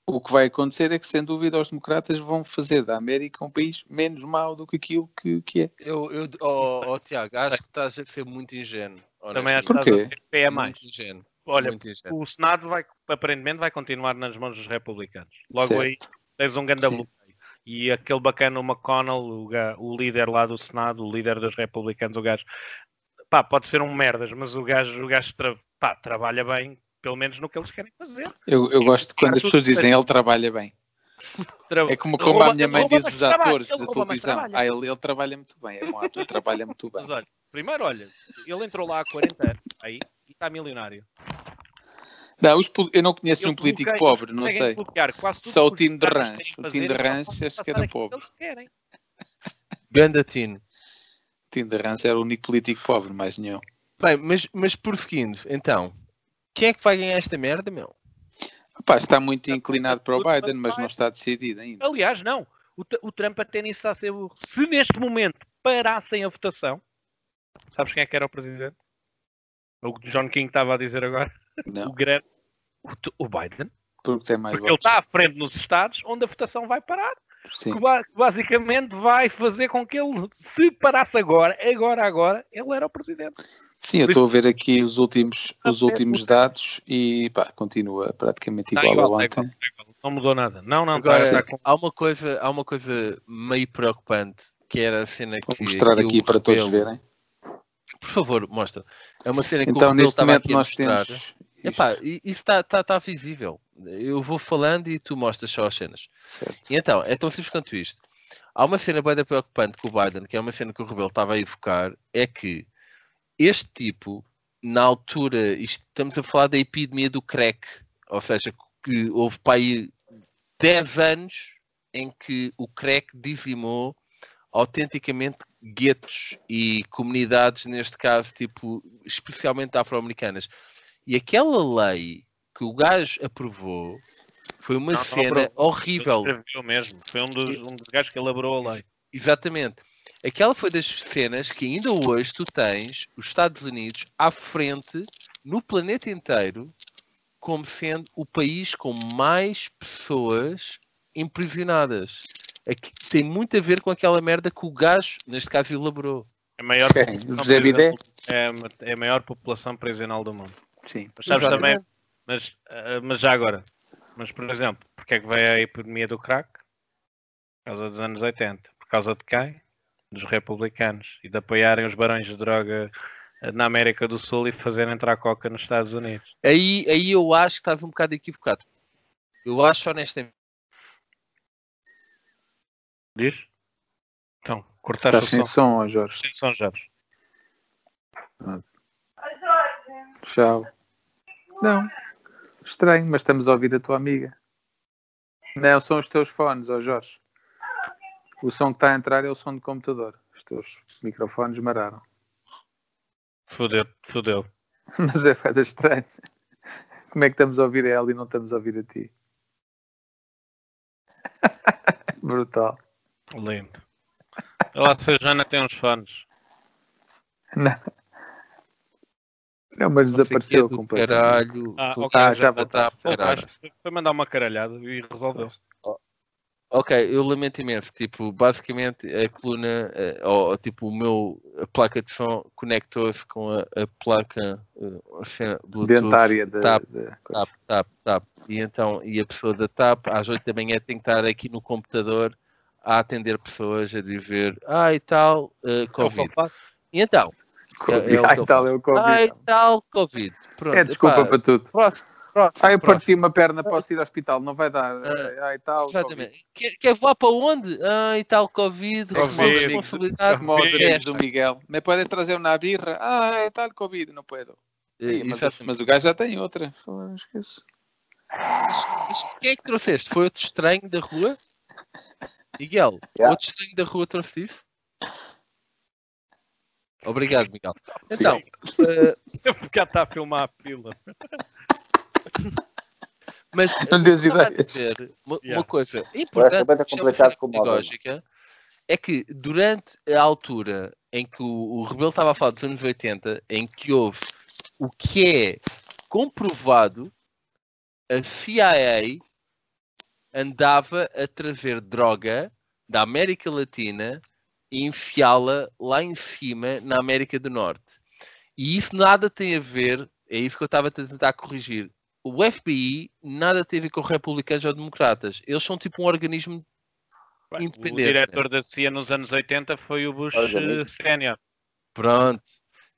o que vai acontecer é que, sem dúvida, os democratas vão fazer da América um país menos mau do que aquilo que, que é. Eu, eu, oh, oh, Tiago, acho que estás a ser muito ingênuo. Também acho que estás a ser pé a mais. Muito ingênuo. Olha, muito ingênuo. o Senado vai, aparentemente vai continuar nas mãos dos republicanos. Logo Certo. aí tens um grande bloqueio. E aquele bacana, o McConnell, o, o líder lá do Senado, o líder dos republicanos, o gajo, pá, pode ser um merdas, mas o gajo, o gajo tra- pá, trabalha bem, pelo menos no que eles querem fazer. Eu, eu gosto de quando as pessoas dizem ele trabalha bem. É como, como a minha mãe diz os atores da televisão. Ah, ele, ele trabalha muito bem, é um ator, trabalha muito bem. Mas olha, primeiro, olha, ele entrou lá há 40 anos, aí, e está milionário. Não, os, eu não conheço eu um político pobre, não sei. Só o Tino de Rãs. O Tino de Rãs acho que era pobre. Ganda Tino. Tino de Rãs era o único político pobre, mais nenhum. Bem, mas, mas prosseguindo, então, quem é que vai ganhar esta merda, meu? Opa, está muito inclinado para o Biden, mas não está decidido ainda. Aliás, não. O, o Trump até nisso está a ser. Se neste momento parassem a votação, sabes quem é que era o presidente? O que o John King estava a dizer agora? Não. O grande. O, o Biden. Porque tem mais Porque votos. ele está à frente nos Estados onde a votação vai parar. Sim. Que basicamente vai fazer com que ele, se parasse agora, agora, agora, ele era o presidente. Sim, eu estou a ver aqui os últimos, os últimos dados e pá, continua praticamente igual, igual a ontem. Não mudou nada. Não, não, Agora, tá há, uma coisa, há uma coisa meio preocupante que era a cena que. Vou mostrar aqui para todos verem. Por favor, mostra. É uma cena que então, neste momento nós temos. Epá, isso está tá, tá visível. Eu vou falando e tu mostras só as cenas. Certo. E então, é tão simples quanto isto. Há uma cena bem preocupante com o Biden, que é uma cena que o Rebelo estava a evocar, é que este tipo, na altura, estamos a falar da epidemia do crack, ou seja, que houve para aí 10 anos em que o crack dizimou autenticamente guetos e comunidades, neste caso, tipo, especialmente afro-americanas. E aquela lei que o gajo aprovou foi uma não, cena não horrível. mesmo. Foi um dos, um dos gajos que elaborou a lei. Exatamente. Aquela foi das cenas que ainda hoje tu tens os Estados Unidos à frente no planeta inteiro como sendo o país com mais pessoas imprisionadas. Aqui, tem muito a ver com aquela merda que o gajo, neste caso, elaborou. É a maior, José Bidé? É, é a maior população prisional do mundo. Sim. Mas sabes também, mas, eh, mas já agora, mas por exemplo, porque é que veio a epidemia do crack? Por causa dos anos 80. Por causa de quem? dos republicanos e de apoiarem os barões de droga eh, na América do Sul e fazerem entrar coca nos Estados Unidos. Aí, aí eu acho que estás um bocado equivocado. Eu acho honestamente. Diz? Então, cortar Estás sem som, som Jorge. Sem som, Jorge. Tchau. Não. Estranho, mas estamos a ouvir a tua amiga. Não, são os teus fones, ó Jorge. O som que está a entrar é o som do computador. Os teus microfones mararam. Fudeu, fudeu. (laughs) Mas é fada estranho. Como é que estamos a ouvir a ela e não estamos a ouvir a ti? (laughs) Brutal. Lindo. Olá, se a Jana tem uns fones. Não. Não, mas desapareceu completamente. Caralho. Ah, okay, ah já voltar. Foi mandar uma caralhada e resolveu. Ok, eu lamento imenso. Tipo, basicamente a coluna, eh, ou tipo o meu a placa de som conectou-se com a, a placa a cena, Bluetooth, dentária de, TAP, de TAP, TAP, TAP. E então, e a pessoa da TAP às 8 da manhã tem que estar aqui no computador a atender pessoas a dizer ah e tal, uh, Covid. E então, COVID. É, é ai, tal, é o Covid. Ai, tal, Covid. Pronto, é desculpa epá, para tudo. Próximo. Próximo, ah, eu parti uma perna, posso ir ao hospital, não vai dar. Ah, e tal, exatamente. Quer, quer voar para onde? Ah, e tal, Covid, COVID responsabilidade. Do Miguel. Me pode trazer uma birra? Ah, é tal, Covid, não puedo. É, mas, mas, o gajo já tem outra. Não esqueço. Mas, mas quem é que trouxeste? Foi outro estranho da rua? Miguel, yeah. outro estranho da rua trouxe isso? Obrigado, Miguel. Então, uh... (laughs) já está a filmar a pila. (laughs) Mas não tens ideia. Uma, yeah. uma coisa importante, pedagógica, é que durante a altura em que o, o Rebelo estava a falar dos anos 80, em que houve o que é comprovado, a CIA andava a trazer droga da América Latina e enfiá-la lá em cima na América do Norte. E isso nada tem a ver, é isso que eu estava a tentar corrigir, o FBI nada teve com republicanos ou democratas. Eles são tipo um organismo Bem, independente. O diretor da CIA nos anos 80 foi o Bush uh, Senior. Pronto.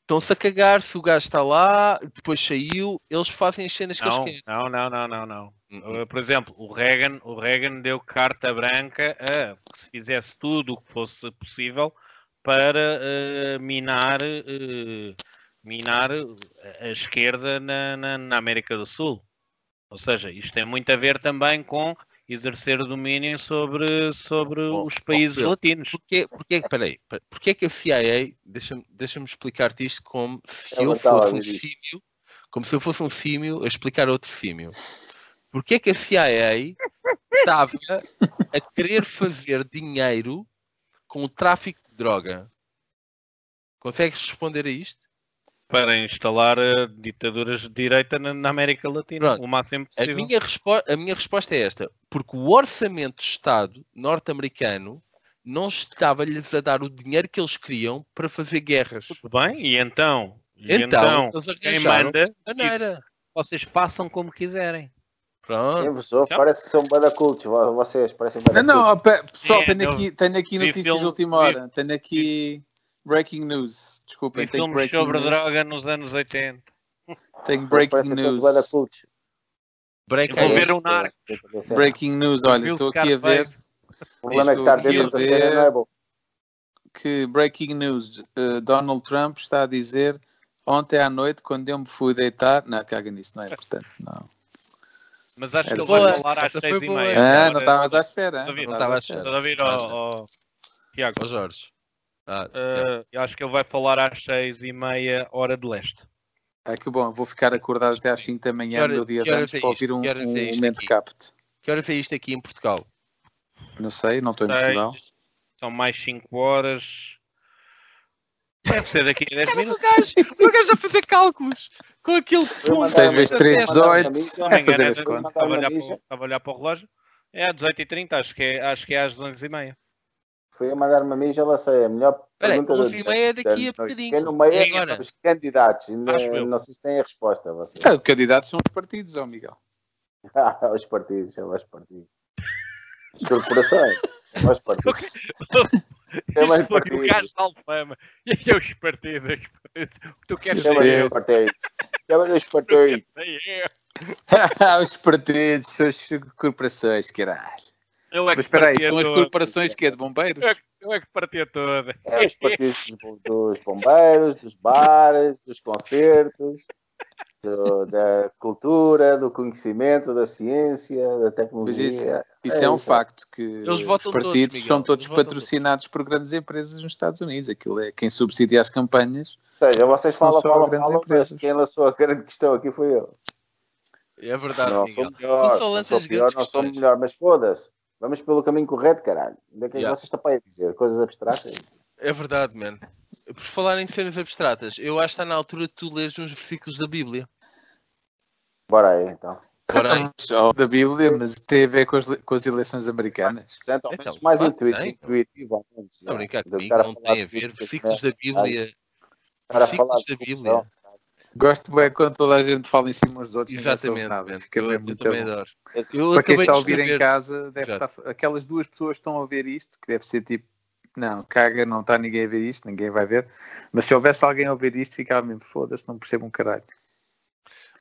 Estão-se a cagar se o gajo está lá, depois saiu, eles fazem as cenas não, que eles querem. Não, não, não, não, não. Uhum. Uh, Por exemplo, o Reagan, o Reagan deu carta branca a que se fizesse tudo o que fosse possível para uh, minar, uh, minar a esquerda na, na- na América do Sul. Ou seja, isto tem muito a ver também com exercer domínio sobre, sobre Oh, os países Pedro, latinos. Porquê, porquê, peraí, pe- porquê é que a CIA, deixa-me deixa explicar-te isto como se Eu eu fosse um símio, como se eu fosse um símio a explicar outro símio. Porquê é que a CIA estava a querer fazer dinheiro com o tráfico de droga? Consegues responder a isto? Para instalar uh, ditaduras de direita na, América Latina Pronto. o máximo A possível. minha, respo- a minha resposta é esta: porque o orçamento de Estado norte-americano não estava-lhes a dar o dinheiro que eles queriam para fazer guerras. Tudo bem? E então? E Então, então, quem manda, maneira. vocês façam como quiserem. Pronto. Então? parece que são bada cultos, vo- vocês parecem bada Não, não, pessoal, É, tenho aqui, tenho aqui vi notícias filme- de última vi- hora. Tenho aqui breaking news. Desculpem, tenho filmes breaking sobre news. droga nos anos 80. Tenho breaking news. Break Eu vou ver um narco. Breaking news, olha, estou aqui a ver? O problema é que aqui dentro a da cena ver. não é bom. que breaking news, uh, Donald Trump está a dizer ontem à noite quando eu me fui deitar, não, caga nisso, não é importante, não. Mas acho que Era ele vai falar às seis e meia. Ah, não estavas à espera, ver? não Não estavas à estava à espera. Estás a ver, ó, ó, Tiago? Ó Jorge. Ah, Uh, eu acho que ele vai falar às seis e meia, hora de leste. Ah, que bom, vou ficar acordado até às 5 da manhã Que meu dia que de antes é para ouvir um, Que é um momento capto. Que horas é isto aqui em Portugal? Não sei, não estou em Portugal. São mais 5 horas. Deve ser daqui a 10 Cara, minutos. o gajo, o gajo a fazer cálculos com aquele Vou mandar 6 uma- vezes 3, vou mandar uma 18. amiga. É fazer engano, as é contas. Estava a, olhar para, o- relógio. É às 18h30, acho que é, acho que é às 11h30. Fui a mandar-me a mim, já lá sei. A melhor Espera aí, pergunta 11 e meia é daqui a bocadinho. Quem no meio é agora? os candidatos. Eu. não sei se têm a resposta. Vocês. Ah, os candidatos são os partidos, ó Miguel. Ah, (laughs) os partidos, são os partidos. As corporações. Os partidos. É mais Foi (laughs) o partidos. gajo de Alfama. E aqui é os partidos. os partidos. O que tu queres Chama-lhe ser os eu? partidos. Chama-lhe os (laughs) O partidos. os partidos, as corporações, caralho. Eu é que Mas espera aí, são as corporações que é de bombeiros? Eu é que- Eu é que partia toda. É os partidos dos- dos bombeiros, dos bares, dos concertos, (laughs) do- da cultura, do conhecimento, da ciência, da tecnologia. Mas isso- Isso É é um isso. facto que Eles os votam todos, partidos Miguel, são todos patrocinados por grandes empresas nos Estados Unidos. Aquilo é quem subsidia as campanhas. Ou seja, vocês falam, só falam, grandes falam, empresas. quem lançou a grande questão aqui foi eu. É verdade, não Miguel. sou melhor, Tu só não sou lanças pior, não sou melhor, mas foda-se. Vamos pelo caminho correto, caralho. Onde é que Yeah. vocês estão para aí dizer? Coisas abstratas? É verdade, man. Por falar em cenas abstratas, eu acho que está na altura de tu leres uns versículos da Bíblia. Bora aí, então. Ora aí. Só da Bíblia, mas tem a ver com as, com as eleições americanas. Ao Então, mais claro, intuitivo. intuitivo ao menos, a já. brincar Do comigo, não tem a ver. Versículos da Bíblia. versículos de da. Bíblia. Gosto bem quando toda a gente fala em cima uns dos outros. Exatamente, nada. Fica Eu, bem eu muito bom. Eu Para quem está a ouvir em casa, deve estar, aquelas duas pessoas que estão a ver isto, que deve ser tipo, não, caga, não está ninguém a ver isto, ninguém vai ver. Mas se houvesse alguém a ouvir isto, ficava mesmo, foda-se, não percebo um caralho.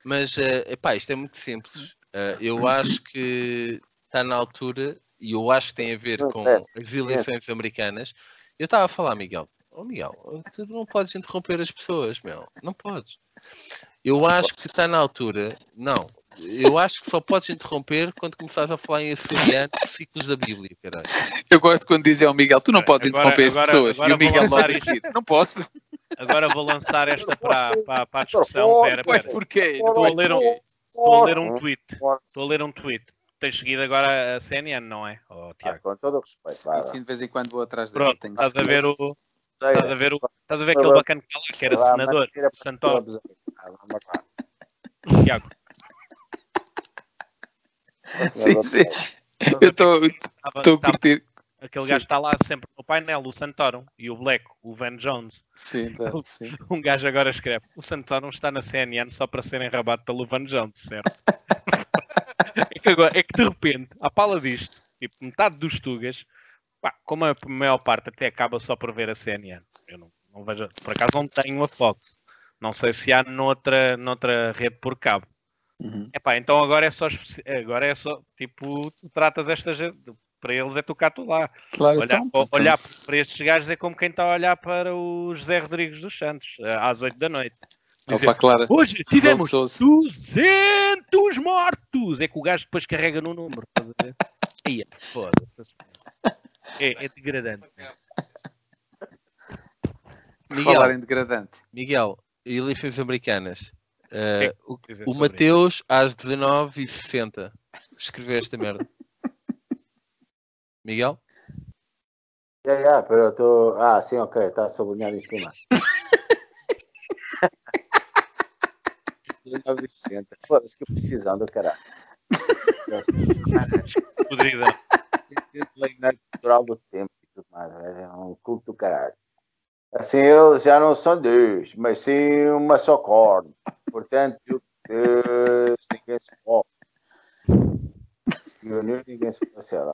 Mas, eh, epá, isto é muito simples. Eh, eu acho que está na altura, e eu acho que tem a ver com as eleições americanas. Eu estava a falar, Miguel, oh Miguel, tu não podes interromper as pessoas, meu, não podes. Eu acho que está na altura, não, eu acho que só podes interromper quando começares a falar em açoriano, ciclos da Bíblia, caralho. Eu gosto quando dizem ao Miguel, tu não podes Agora- interromper as pessoas. agora e o Miguel logo não posso. Agora vou lançar esta para, para, para a discussão. Espera. porquê? Estou a ler um, estou a ler um tweet. Estou a ler um tweet. Tens seguido agora a CNN, não é? Oh, Ah, Tiago. com todo o respeito. vá, E vá. sim, de vez em quando vou atrás dele. Pronto, estás a ver o. Estás a ver, o, estás a ver aquele bacana que lá, que era senador, Santoro. Ah. Tiago. Sim, sim. Eu estou a curtir. aquele sim. gajo está lá sempre no painel, o Santoro e o Black, o Van Jones. Sim, tá, (laughs) sim. Um gajo agora escreve: o Santoro está na CNN só para ser enrabado pelo Van Jones, certo? é, (laughs) que agora, é que de repente, à pala disto, tipo, metade dos Tugas, pá, como a maior parte até acaba só por ver a CNN. Eu não, não vejo, por acaso não tenho a Fox. Não sei se há noutra, noutra rede por cabo. Uhum. Epá, então agora é só, agora é só, tipo, tu tratas esta gente, para eles é tu cá, tu lá. Claro, Olhar, então, então, olhar para estes gajos é como quem está a olhar para o José Rodrigues dos Santos, eh, às 8 da noite. Dizer, Opa, Clara. Hoje tivemos Sousa. 200 mortos! É que o gajo depois carrega no número. Estás a ver? Aí, foda-se. É, é degradante. Miguel, Falar em degradante. Miguel, eleições americanas. Eh, o, Quer dizer, o Mateus às 19h60 escreveu esta merda. Miguel? Já, já, pero eu tô... Ah, sim, ok, está sublinhado em cima. 1960. Foda-se, que precisão do caralho. isso. Podridão. Legnagem cultural do tempo e tudo mais. É um culto do caralho. Assim, eles já não são Deus, mas sim uma só corda. Portanto, Deus, ninguém se pode. E o Deus, ninguém se lá.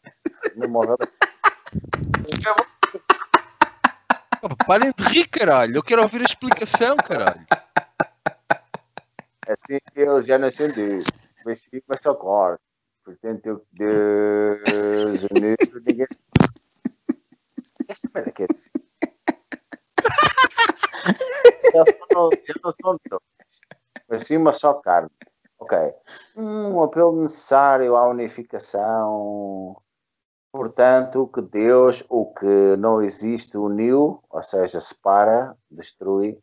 Não morreu. Parem de rir, caralho. Eu quero ouvir a explicação, caralho. Assim, eles já não são Deus, mas sim uma só corda. Portanto, Deus, o Deus, ninguém se pode. Esta merda quer dizer. Já não, já não dois, mas sim uma só carne. Ok. Um apelo necessário à unificação. Portanto, que Deus, o que não existe, uniu, ou seja, separa, destrui,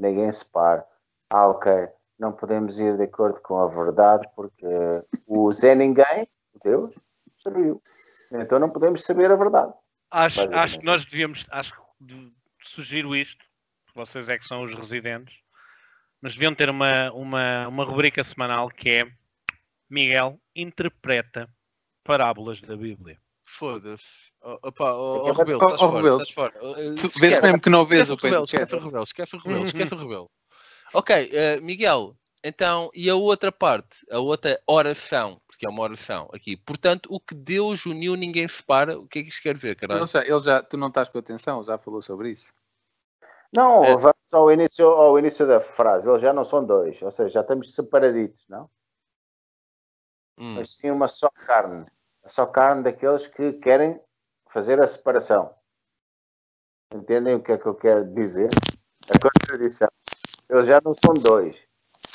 ninguém separa. Ah, ok. Não podemos ir de acordo com a verdade, porque o Zé Ninguém, Deus, destruiu. Então não podemos saber a verdade. Acho, acho que nós devíamos, acho que de- sugiro isto, vocês é que são os residentes, mas deviam ter uma, uma, uma rubrica semanal que é Miguel interpreta parábolas da Bíblia. Foda-se. Oh, opa, oh, oh, Rebelo, estás oh, fora, Rebelo. estás fora. Uh, Tu vês mesmo que não vês o Pedro. esquece o rebelo, esquece o (laughs) rebelo, esquece o rebelo. Ok, eh, Miguel, então, e a outra parte, a outra oração, porque é uma oração aqui. Portanto, o que Deus uniu, ninguém separa. O que é que isto quer dizer, caralho? Ele já, ele já, tu não estás com atenção, já falou sobre isso. Não, É. vamos ao início, ao início da frase. Eles já não são dois, ou seja, já estamos separaditos, não? Hum, Mas sim uma só carne. A só carne daqueles que querem fazer a separação. Entendem o que é que eu quero dizer? A contradição. Eles já não são dois.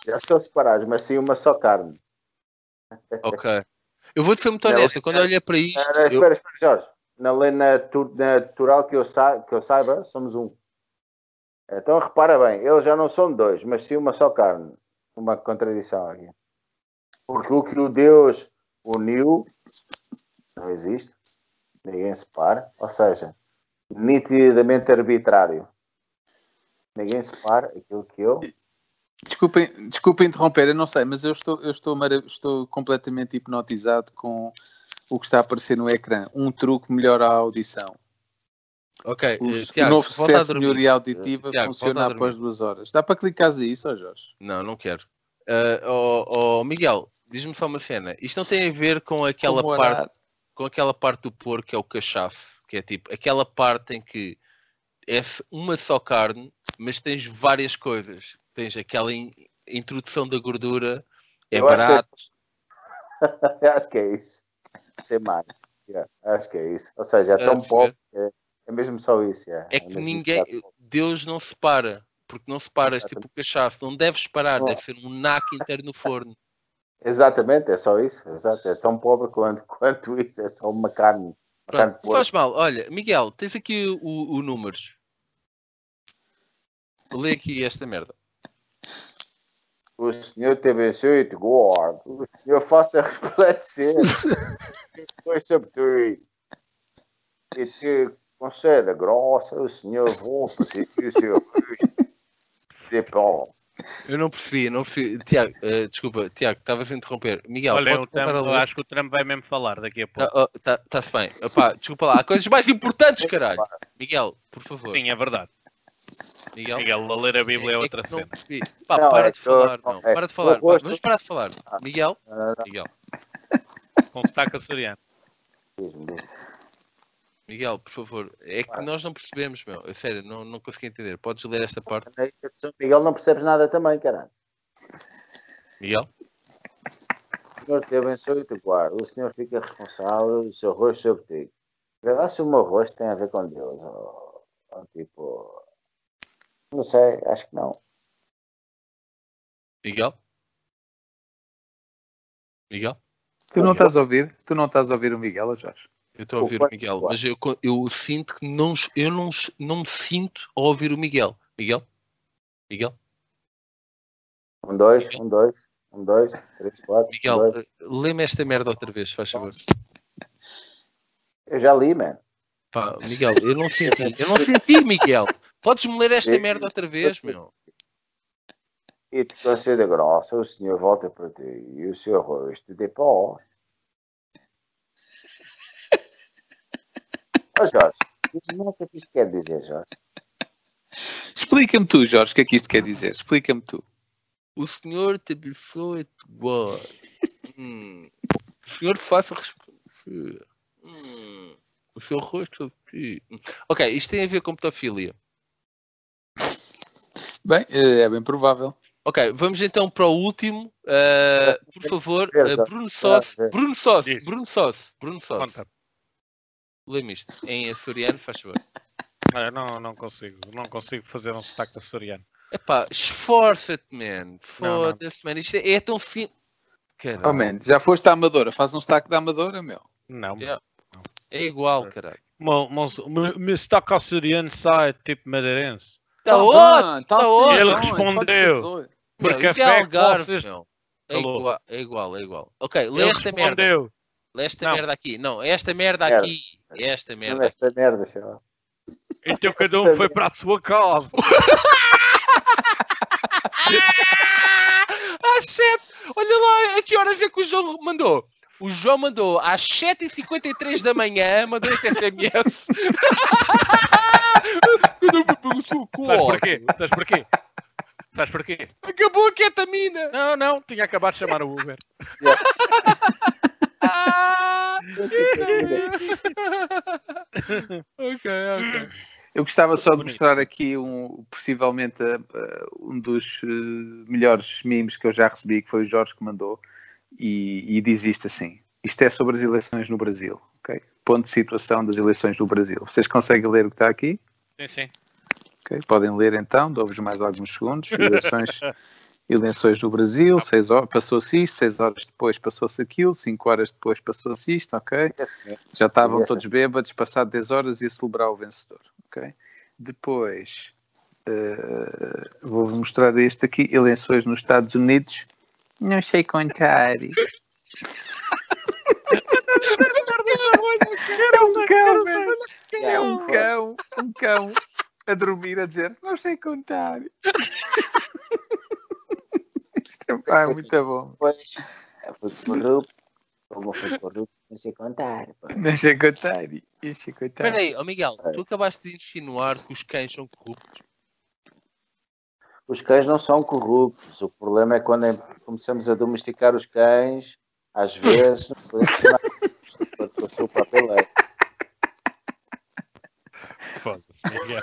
Já são separados, mas sim uma só carne. ok. Eu vou-te ser muito Não, honesto. Quando eu olhei para isto, eu- espera, espera, Jorge. Na lei natu- natural que eu, sa que eu saiba, somos um. Então repara bem, eles já não são dois, mas sim uma só carne. Uma contradição aqui. Porque o que o Deus uniu não existe. Ninguém separa. Ou seja, nitidamente arbitrário. Ninguém separa aquilo que eu. Desculpem, desculpem interromper, eu não sei, mas eu estou, eu estou, estou completamente hipnotizado com o que está a aparecer no ecrã. Um truque melhora a audição. Ok, O, eh, o Tiago, novo volta a sucesso melhoria auditiva Tiago, funciona após duas horas. Dá para clicar a isso, Jorge? Não, não quero. Ah, oh, oh, Miguel, diz-me só uma cena. Isto não tem a ver com aquela Como parte, com aquela parte do porco que é o cachaço, que é tipo aquela parte em que é uma só carne, mas tens várias coisas. Tens aquela in- introdução da gordura, é Eu acho que é- barato. (laughs) acho que é isso. Sem mais. Yeah, acho que é isso. Ou seja, é tão pobre. É, é mesmo só isso. yeah. É que mesmo ninguém, isso. Deus não separa, porque não separas tipo o cachaço, não deves parar, Não. deve ser um naco inteiro no forno. (laughs) Exatamente, é só isso. Exato. É tão pobre quanto, quanto isso. É só uma carne. Uma carne faz mal. Olha, Miguel, tens aqui o, o números. Lê aqui esta merda. O Senhor te abençoe e te guarde. O Senhor faça (laughs) resplandecer (laughs) depois sobre ti. E te conceda graça. O Senhor volta (laughs) e o seu de pão. Eu não percebi, não percebi. Tiago, eh, desculpa, Tiago, estavas a interromper. Miguel, Olha, o podes voltar Trump, a eu ler? acho que o Trump vai mesmo falar daqui a pouco. Está tá, tá-se bem. Epá, desculpa lá, há coisas mais importantes, caralho. Miguel, por favor. Sim, é verdade. Miguel. Miguel, a ler a Bíblia é, é outra não cena. percebi. Pá, Não, para é de falar, não. é, Para de falar. eu gosto- Vamos parar de falar. Miguel, Ah, Miguel, Com sotaque açoriano. Miguel, por favor. É que nós não percebemos, meu. É sério, não, não consegui entender. Podes ler esta parte? Miguel não percebes nada também, caralho. Miguel? O Senhor te abençoe e te guarde. O Senhor fica responsável do seu rosto sobre ti. Verdade, se o meu rosto tem a ver com Deus. Ou, ou tipo. Não sei, acho que não. Miguel? Miguel? Tu não estás a ouvir? Tu não estás a ouvir o Miguel, Jorge? Eu estou a ouvir o Miguel, mas eu, eu sinto que não, eu não, não me sinto a ouvir o Miguel. Miguel? Miguel? Um, dois, um, dois, um, dois, três, quatro. Miguel, um, dois. lê-me esta merda outra vez, faz favor. Eu já li, man. Pá, Miguel, eu não senti, eu não (laughs) senti, Miguel. Podes-me ler esta merda outra vez, meu? E te conceda graça, o Senhor volta para ti e o seu rosto de pó. Ó Jorge, diz-me o que é que isto quer dizer, Jorge. Explica-me tu, Jorge, o que é que isto quer dizer? Explica-me tu. O Senhor te abençoe e te guarde. Hum. O Senhor faça responder. Hum. O seu rosto. Hum. Ok, isto tem a ver com pedofilia. Bem, é bem provável. Ok, vamos então para o último. Uh, por favor, uh, Bruno Sós. Bruno Sós. Bruno Sós. Bruno Sós. Lê-me isto em açoriano, faz favor. Ah, não, não consigo. Não consigo fazer um sotaque açoriano. Epá, esforça-te, man. Foda-se, man. Isto é, é tão simples. Oh, man, já foste à Amadora. Faz um sotaque da Amadora, meu. Não. Yeah. É igual, caralho. O meu sotaque açoriano sai tipo madeirense. Tá, tá ótimo! Tá tá Ele respondeu. Porque isso é Algarve, vocês... meu. É igual, é igual, é igual. Ok, lê Ele esta respondeu. merda. Esta Não. merda aqui. Não, esta merda Merda. aqui. Esta Não merda. esta merda, senhor. Então cada um foi para a sua casa. (laughs) Às 7! Olha lá a que horas é que o João mandou. O João mandou às 7h53 da manhã, mandou este SMS. (laughs) Sabes porquê? Sabes porquê? Sabes porquê? Acabou a ketamina! Não, não, tinha acabado de chamar o Uber. Ah! (laughs) ok, ok. Eu gostava só de mostrar aqui um, possivelmente uh, um dos uh, melhores memes que eu já recebi, que foi o Jorge que mandou, e, e diz isto assim: isto é sobre as eleições no Brasil, ok? Ponto de situação das eleições no Brasil. Vocês conseguem ler o que está aqui? Sim, sim. Ok, Podem ler então, dou-vos mais alguns segundos. Eleições, (laughs) eleições no Brasil, seis horas, passou-se isto, seis horas depois passou-se aquilo, cinco horas depois passou-se isto, ok? Esse mesmo. Já estavam Essa- todos bêbados, passado 10 horas ia celebrar o vencedor, ok? Depois, eh, vou-vos mostrar este aqui, eleições nos Estados Unidos. Não sei contar. (laughs) É um cão. É um cão, um cão a dormir a dizer não sei contar. (laughs) Isto é, pá, é muito bom. Fui corrupto. Como fui corrupto, não sei contar. sei contar. Não sei contar. Espera aí, ó Miguel, tu acabaste de insinuar que os cães são corruptos. Os cães não são corruptos. O problema é quando começamos a domesticar os cães, às vezes, não podemos ser nada. com a sua própria lei. Foda-se, Miguel.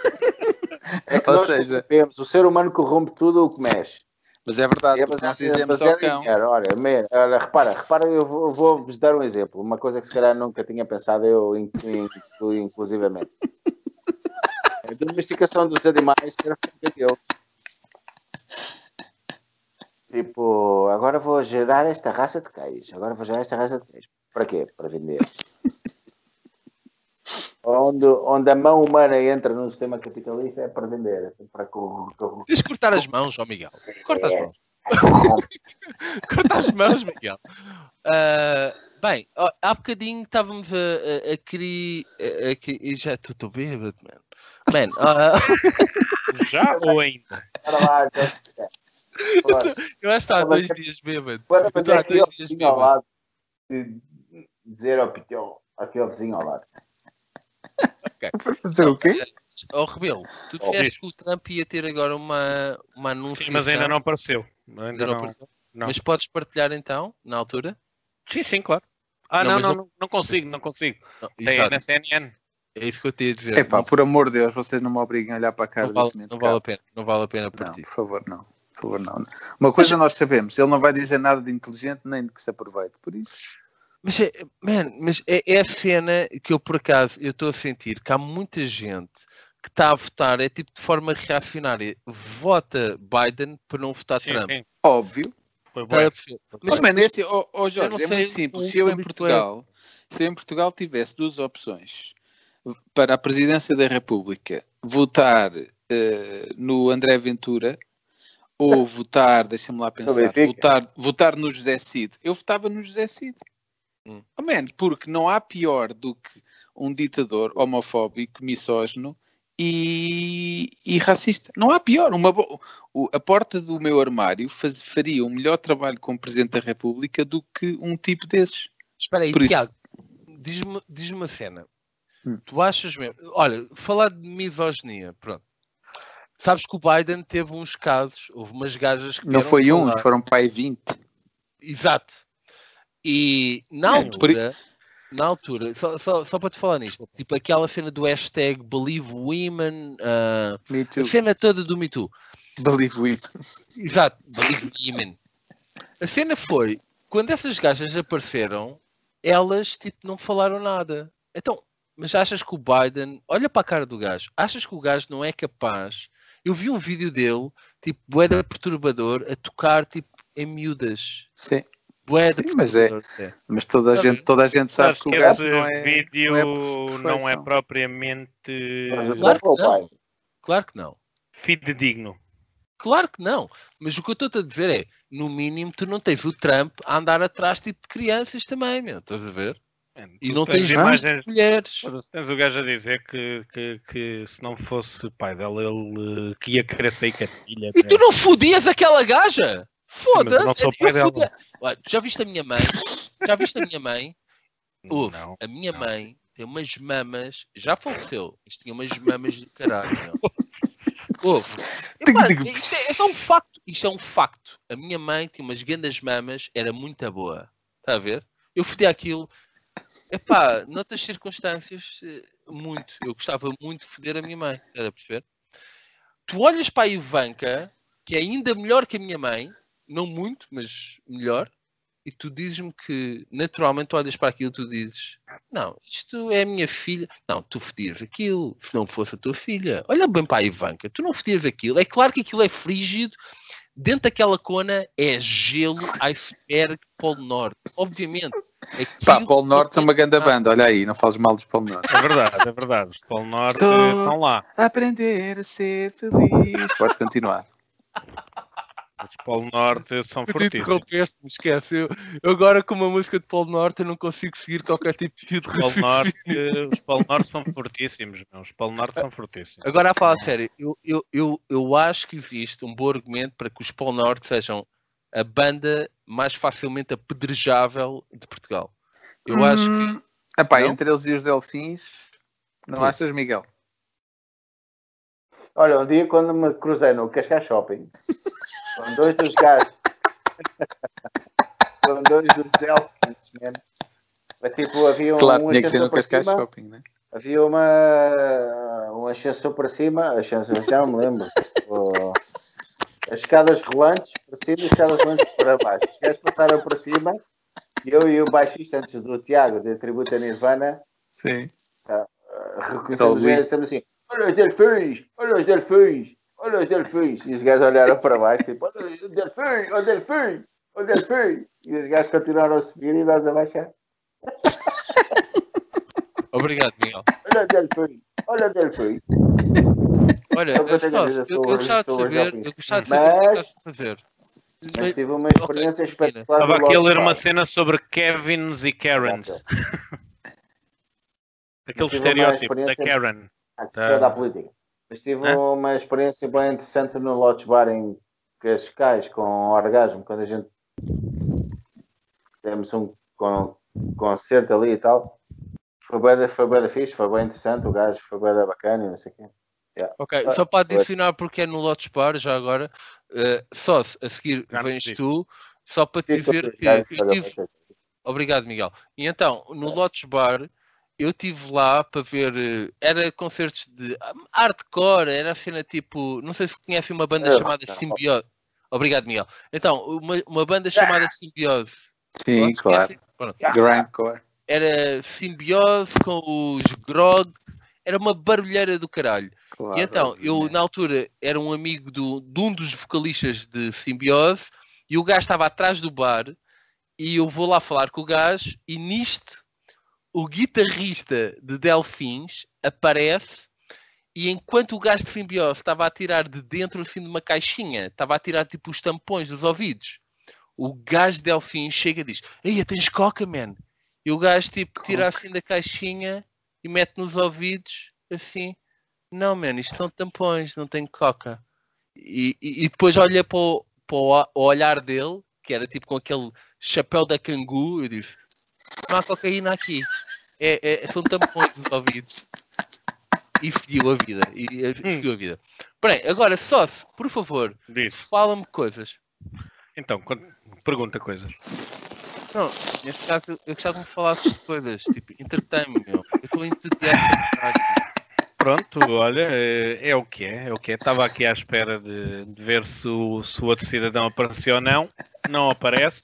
É que Ou nós seja- corrompemos. o ser humano corrompe tudo o que mexe. Mas é verdade, É porque nós baseado- dizemos ao cão. dinheiro. Olha, me- olha, repara, repara, eu vou- vou-vos dar um exemplo. Uma coisa que se calhar nunca tinha pensado, eu inclu- inclu- inclusivamente. (laughs) A domesticação dos animais era feita deles. Tipo, agora vou gerar esta raça de cães. Agora vou gerar esta raça de cães. Para quê? Para vender. (laughs) onde, onde a mão humana entra no sistema capitalista é para vender. é Para co- Tens de cortar as mãos, ó Miguel. Corta as É. mãos. (laughs) Corta as mãos, Miguel. Ah, bem, ó, há bocadinho estávamos a, a, a querer. A, a, que- já estou bêbado, mano. Man, ah, (laughs) Já ou ainda? (laughs) Eu acho que está há dois dias bêbado. Eu estou fazer há aqui dois ao dias bêbado. lado. de- Dizer ao Pitão, aqui ao vizinho ao lado. Fazer o quê? Ó Rebelo, tu disseste que o Trump ia ter agora uma, uma anúncio. Sim, mas ainda não apareceu. Ainda Ainda não não. apareceu? não. Mas podes partilhar então, na altura? Sim, sim, claro. Ah, Não, não, não, não- não, não consigo, não consigo. Não, Tem na CNN. É isso que eu te ia dizer. Epá, não, por amor de Deus, vocês não me obriguem a olhar para a cara não vale, desse momento. não vale a pena. Não vale a pena Não, partir. por favor, não. por favor, não. Uma coisa nós sabemos, ele não vai dizer nada de inteligente nem de que se aproveite, por isso. Mas, é, man, mas é, é a cena que eu, por acaso, eu estou a sentir que há muita gente que está a votar, é tipo de forma reacionária. Vota Biden para não votar Sim, Trump. sim. Óbvio. Mas, mano, esse, oh, oh, Jorge, é sei muito simples. Se eu em Portugal, se eu em Portugal tivesse duas opções para a presidência da República, votar eh, no André Ventura ou votar, deixa-me lá pensar, votar, votar no José Cid, eu votava no José Cid. Hum. Oh, man, porque não há pior do que um ditador homofóbico, misógino e, e racista. Não há pior. Uma a porta do meu armário faz- faria um melhor trabalho como Presidente da República do que um tipo desses. Espera aí, Por isso- Tiago, diz-me diz uma cena. Hum. Tu achas mesmo. Olha, falar de misoginia, pronto. Sabes que o Biden teve uns casos, houve umas gajas que. Não foi uns, foram pai 20. Exato. E na É, altura, na altura, só, só, só para te falar nisto, tipo aquela cena do hashtag Believe Women, Me too. a cena toda do Me Too. Believe it. Exato, Believe Women. A cena foi, quando essas gajas apareceram, elas tipo não falaram nada. Então, mas achas que o Biden, olha para a cara do gajo, achas que o gajo não é capaz? Eu vi um vídeo dele, tipo, boeda perturbador, a tocar tipo em miúdas. Sim, Boeda Sim, mas é- é. mas toda a, gente, toda a gente sabe que o gajo esse não é. vídeo não é não é, propriamente Claro que não. pai. Claro que não. fidedigno. Claro que não. Mas o que eu estou a dizer é, no mínimo, tu não tens o Trump a andar atrás tipo de crianças também, meu. Estás a ver? E Tu não tens imagens. mulheres. Tens o gajo a dizer que, que, que se não fosse pai dela, ele eh, que ia querer sair com a filha. E tu não fodias aquela gaja? Foda-se. não fodia- Olha, tu já viste a minha mãe? Já viste a minha mãe? (laughs) Ouve, Não. a minha mãe tem umas mamas, já faleceu, mas tinha umas mamas de caralho. (laughs) epá, isto é, isto é um facto, isto é um facto. A minha mãe tinha umas grandes mamas, era muito boa. Está a ver? Eu fodi aquilo. Epá, noutras circunstâncias, eh, muito. Eu gostava muito de foder a minha mãe. Estás a perceber? Tu olhas para a Ivanka, que é ainda melhor que a minha mãe, não muito, mas melhor, e tu dizes-me que naturalmente tu olhas para aquilo e tu dizes: Não, isto é a minha filha. Não, tu fodias aquilo, se não fosse a tua filha. Olha bem para a Ivanka, tu não fodias aquilo. É claro que aquilo é frígido, dentro daquela cona é gelo, iceberg, Polo Norte. Obviamente. Pá, Polo Norte é uma grande banda, olha aí, não fales mal dos Polo Norte. É verdade, é verdade. Os Polo Norte Estou- estão lá. Aprender a ser feliz. Podes continuar. Os Polo Norte são Tu fortíssimos. interrompeste-me, esquece. Eu, eu agora com uma música de Polo Norte eu não consigo seguir qualquer tipo de Polo Norte, os Polo Norte são fortíssimos. Meu. Os Polo Norte são fortíssimos. Agora a falar a sério, eu, eu, eu, eu acho que existe um bom argumento para que os Polo Norte sejam a banda mais facilmente apedrejável de Portugal. Eu acho que. Hum, epá, Não? entre eles e os Delfins, não Sim. achas, Miguel? Olha, um dia quando me cruzei no Cascais Shopping, (laughs) com dois dos gajos, (laughs) com dois dos elfos, man. Mas, tipo, havia um, Claro, um tinha que ser no Cascais Shopping, né? havia uma, um ascensor para cima, ascensor, já me lembro, (laughs) o- as escadas rolantes para cima e as escadas rolantes para baixo. Os gajos passaram para cima e eu e o baixista, antes do Tiago, de Tributo a Nirvana, Sim. reconhecemos os Luís. gajos estamos assim, olha os delfins, olha os delfins, olha os delfins. E os gajos olharam para baixo, tipo, olha os delfins, olha o delfim, olha o delfim. E os gajos continuaram a subir e nós a baixar. (laughs) Obrigado, Miguel. Olha o delfim, olha o delfim. Olha, eu, gostava de saber, eu gostava de saber o que estás a fazer. Mas tive uma experiência imagina. espetacular. Estava aqui a ler uma cena sobre Kevins e Karens. (laughs) Aquele Tive uma estereótipo da experiência- Karen. Ah, Tá. quer da política. Mas tive Hã? uma experiência bem interessante no Lotes Bar em Cascais com orgasmo, quando a gente temos um con- concerto ali e tal. Foi bem, foi bem fixe, foi bem interessante, o gajo foi bem bacana e não sei o quê. Ok, Ah, só para adicionar porque é no Lotes Bar, já agora, eh, só a seguir vens tu, só para te dizer que eu tive. Obrigado, Miguel. E então, no Lotes Bar, eu estive lá para ver. eh, Era concertos de hardcore, era a cena tipo. Não sei se conhecem uma banda É, chamada não. Simbiose. Obrigado, Miguel. Então, uma, uma banda chamada Simbiose. Sim, claro. Grindcore. Era Simbiose com os Grog. Era uma barulheira do caralho. Claro, E então, eu obviamente. na altura era um amigo do, de um dos vocalistas de Simbiose e o gajo estava atrás do bar e eu vou lá falar com o gajo e nisto o guitarrista de Delfins aparece e enquanto o gajo de Simbiose estava a tirar de dentro assim de uma caixinha, estava a tirar tipo os tampões dos ouvidos, o gajo de Delfins chega e diz: Ei, tens coca, man? E o gajo tipo tira assim da caixinha e mete nos ouvidos assim. Não, mano, isto são tampões, não tem coca. E, e- e depois olha para o, para o olhar dele, que era tipo com aquele chapéu da cangu, eu disse: Não há cocaína aqui. É, é- são tampões nos ouvidos. E seguiu a vida. E, e seguiu a vida. Bem, agora, Sócio, por favor, fala-me coisas. Então, quando- pergunta coisas. Não, neste caso, eu gostava me falasses de coisas. Tipo, entretém-me, meu. Eu estou caralho. Pronto, olha, é, é o que é, é o que é. Estava aqui à espera de, de ver se o, se o outro cidadão apareceu ou não. Não aparece.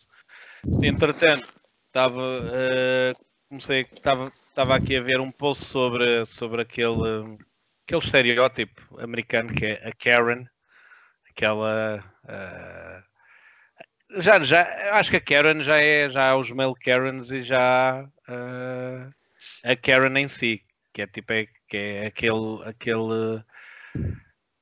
Entretanto, estava, eh, comecei, estava, estava aqui a ver um post sobre, sobre aquele, aquele estereótipo americano que é a Karen, aquela eh, já, já acho que a Karen já é já há os male Karens e já eh, a Karen em si, que é tipo é, que é aquele aquele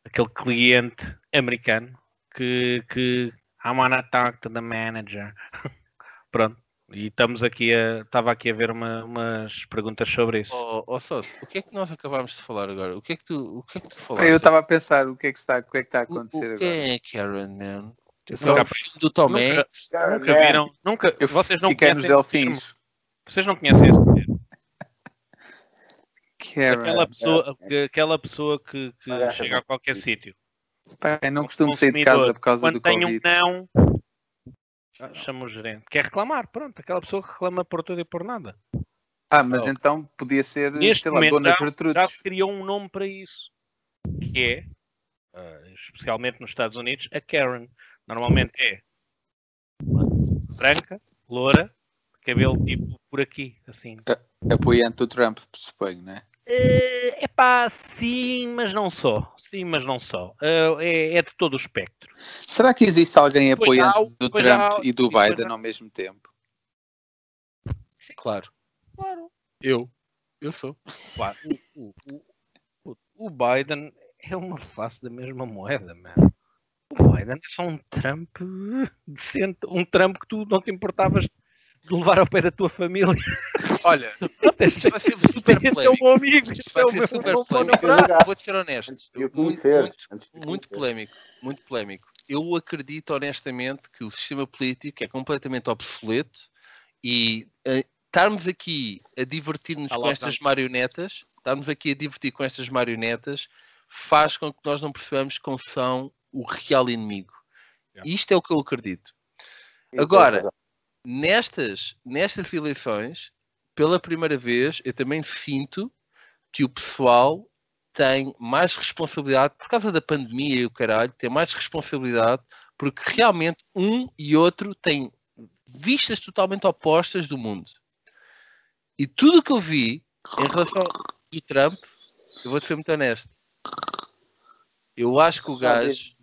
aquele cliente americano que, que I wanna talk to the manager. (laughs) Pronto. E estamos aqui a. Estava aqui a ver uma- umas perguntas sobre isso. Oh, oh Sócio, o que é que nós acabámos de falar agora? O que é que tu, o que é que tu falaste? Eu estava a pensar o que é que está, o que é que está a O- acontecer o que agora. é Karen, man? Eu, Só Nunca- o do Tomé. Nunca, nunca viram. Nunca, eu vocês não fiquei nos conhecem esse termo? delfins. Vocês não conhecem esse termo? (laughs) Karen. Aquela pessoa, que- aquela pessoa que, que chega a qualquer sítio. Eu não costumo sair de casa por causa Quando do tem um Covid. não, chama o gerente. Quer reclamar, pronto. Aquela pessoa que reclama por tudo e por nada. Ah, mas Oh. então podia ser, Neste sei lá, momento Dona Já Gertrudes. se criou um nome para isso. Que é, ah, especialmente nos Estados Unidos, a Karen. Normalmente é branca, loura, cabelo tipo por aqui, assim. Apoiante do Trump, suponho, né? É pá, sim, mas não só. Sim, mas não só. Ah, é, é de todo o espectro. Será que existe alguém Pois apoiante há, do Trump há, e do Biden ao mesmo tempo? Claro. Claro. Eu. Eu sou. Claro, o, o- o- o Biden é uma face da mesma moeda, mano. O Biden é só um Trump decente, um Trump que tu não te importavas de levar ao pé da tua família. Olha, (laughs) isto vai ser super Este é o polémico. meu amigo, Isto este é vai o ser meu, super meu polémico. namorado. Vou-te ser honesto. Antes de o Muito, conhecer. muito, antes de o muito polémico. Muito polémico. Eu acredito honestamente que o sistema político é completamente obsoleto e eh, estarmos aqui a divertir-nos Ah, com lá estas marionetas, estarmos aqui a divertir com estas marionetas, faz com que nós não percebamos quem são o real inimigo. Yeah. Isto é o que eu acredito. Sim, Agora. Nestas, nestas eleições, pela primeira vez, eu também sinto que o pessoal tem mais responsabilidade, por causa da pandemia e o caralho, tem mais responsabilidade, porque realmente um e outro têm vistas totalmente opostas do mundo. E tudo o que eu vi em relação ao Trump, eu vou-te ser muito honesto, eu acho que o gajo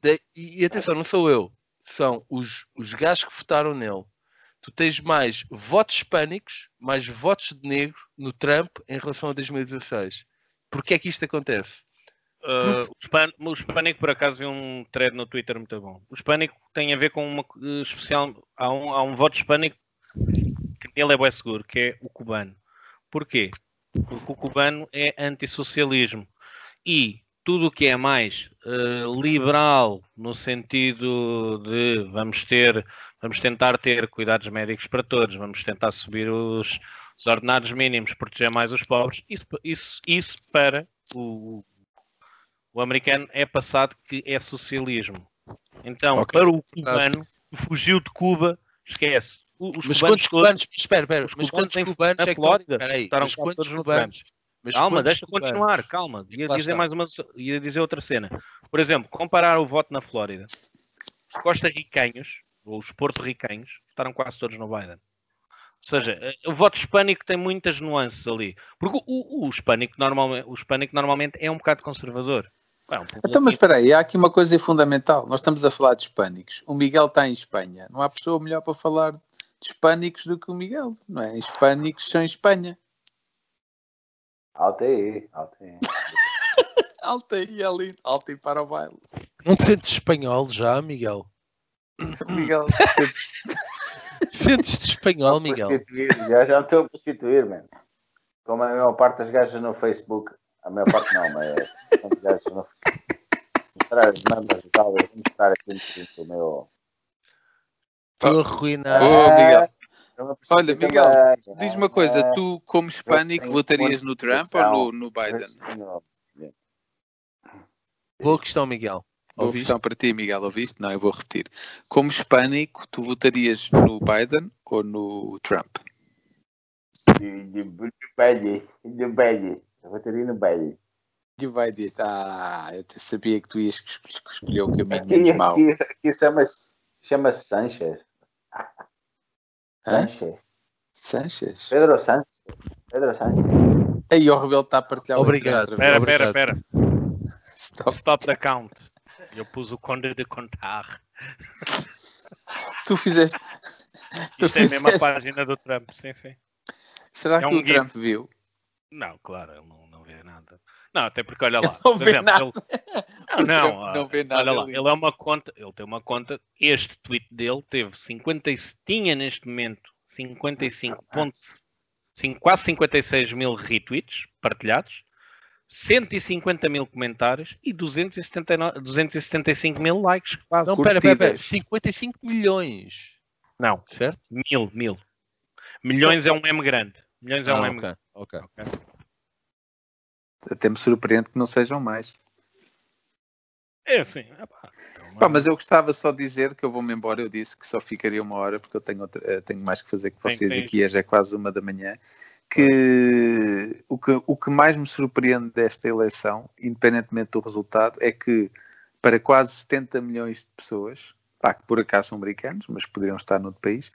de- e, e atenção, não sou eu, são os, os gajos que votaram nele. Tu tens mais votos hispânicos, mais votos de negro no Trump em relação a 2016. Porquê é que isto acontece? Uh, o, Hispânico, por acaso, vi um thread no Twitter muito bom. O Hispânico tem a ver com uma uh, especial. Há um, há um voto hispânico que nele é bem seguro, que é o cubano. Porquê? Porque o cubano é antissocialismo. E tudo o que é mais uh, liberal, no sentido de vamos ter, vamos tentar ter cuidados médicos para todos, vamos tentar subir os, os ordenados mínimos, proteger mais os pobres, isso, isso, isso para o, o americano é passado que é socialismo. Então, Ok. para o cubano, que fugiu de Cuba, esquece. Os mas cubanos quantos todos- cubanos, espera, espera, os mas cubanos quantos em- cubanos na é que Flórida estão, espera aí, estaram quantos todos no cubanos? Mas Calma, deixa cubanos? continuar, calma. Ia dizer está. mais uma, ia dizer outra cena. Por exemplo, comparar o voto na Flórida. os costarricanhos, ou os porto-ricanhos, votaram quase todos no Biden. Ou seja, eh, o voto hispânico tem muitas nuances ali. Porque o, o, o hispânico, normalmente, o hispânico normalmente é um bocado conservador. É um então, mas espera aí, há aqui uma coisa fundamental. Nós estamos a falar de hispânicos. O Miguel está em Espanha. Não há pessoa melhor para falar de hispânicos do que o Miguel, não é? Hispânicos são em Espanha. Alta aí, alta aí. (laughs) alta aí, é lindo. Alta aí para o baile. Não te sentes espanhol já, Miguel? Miguel, (laughs) sentes-te espanhol, Miguel? Já, já estou a prostituir, mano. Como a maior parte das gajas no Facebook. A maior parte não, mas as gajas no Facebook. Mostrar as mamas e tal. Vou mostrar aqui do meu. Estou arruinado. Oh, Miguel. Olha, Miguel, diz uma coisa, tu como hispânico votarias no Trump ou no, no Biden? Boa questão, Miguel. Boa Ouviste? questão para ti, Miguel, ouviste? Não, eu vou repetir. Como hispânico, tu votarias no Biden ou no Trump? No Biden. No Biden. Eu votaria no Biden. No Biden. Ah, eu sabia que tu ias escolher o caminho menos mau. Aqui, aqui chama-se chama Sanchez. Sanchez. Sanchez. Pedro Sanchez. Pedro Sanchez. Aí o Rebelo está a partilhar Obrigado. Espera, espera, espera. Stop. Stop the count. Eu pus o Conde de Contar. tu fizeste. Tu Isto fizeste... é a mesma página do Trump, sim, sim. Será é que um o GIF. Trump viu? Não, claro, ele não, não vê nada. Não, até porque olha lá. Ele não vê exemplo, nada. Ele... (laughs) Não, não, não vê nada. Olha lá, ele é uma conta, ele tem uma conta. Este tweet dele teve 50, tinha neste momento 55 pontos, quase 56 mil retweets partilhados 150 mil comentários e 279, 275 mil likes. Quase. Não, pera, pera, pera, 55 milhões. Não, certo? Mil, mil. Milhões é um M grande. Milhões é um ah, M grande. Okay. ok. Até me surpreende que não sejam mais. É assim. Pá, mas eu gostava só de dizer que eu vou-me embora. Eu disse que só ficaria uma hora porque eu tenho, outra, eh, tenho mais que fazer que vocês tem, tem. aqui. Já é quase uma da manhã que o, que o que mais me surpreende desta eleição, independentemente do resultado, é que para quase 70 milhões de pessoas, pá, que por acaso são americanos, mas poderiam estar noutro país,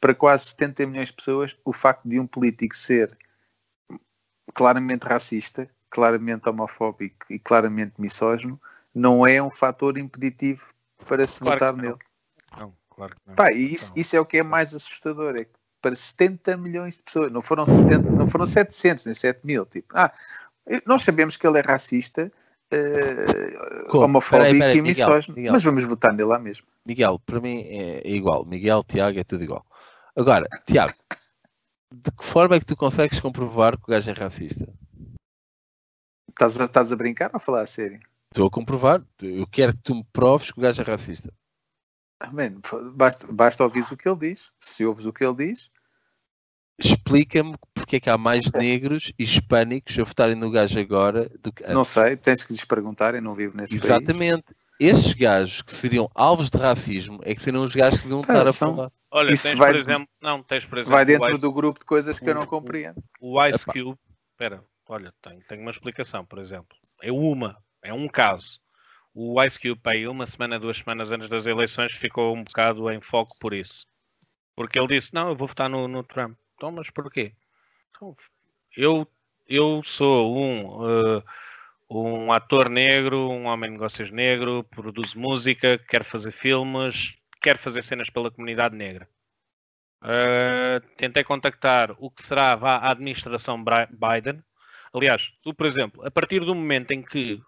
para quase 70 milhões de pessoas, o facto de um político ser claramente racista, claramente homofóbico e claramente misógino, não é um fator impeditivo para se claro votar nele. Não, claro que não. Pá, isso, isso é o que é mais assustador, é que para 70 milhões de pessoas. Não foram, 70, não foram 700 nem 7 mil. Tipo, ah, nós sabemos que ele é racista, uh, homofóbico peraí, peraí, e misógino, mas vamos votar nele lá mesmo. Miguel, para mim é igual. Miguel, Tiago, é tudo igual. Agora, Tiago, de que forma é que tu consegues comprovar que o gajo é racista? Estás a, estás a brincar ou a falar a sério? Estou a comprovar. Eu quero que tu me proves que o gajo é racista. Man, basta, basta ouvir o que ele diz. Se ouves o que ele diz, explica-me porque é que há mais negros e hispânicos a votarem no gajo agora do que antes. Não sei, tens que lhes perguntar, eu não vivo nesse Exatamente. País. Esses gajos que seriam alvos de racismo é que seriam os gajos que deviam estar a falar. Olha, Isso tens, vai, por exemplo, não, tens, por exemplo, vai dentro Ice, do grupo de coisas que o, eu não compreendo. O Ice Cube, espera, olha, tem, tem uma explicação, por exemplo. É uma, é um caso o Ice Cube, aí, uma semana, duas semanas antes das eleições, ficou um bocado em foco por isso. Porque ele disse: Não, eu vou votar no, no Trump. Então, mas porquê? Então, eu, eu sou um, uh, um ator negro, um homem de negócios negro, produzo música, quero fazer filmes, quero fazer cenas pela comunidade negra. Uh, tentei contactar o que será a administração Biden. Aliás, tu, por exemplo, a partir do momento em que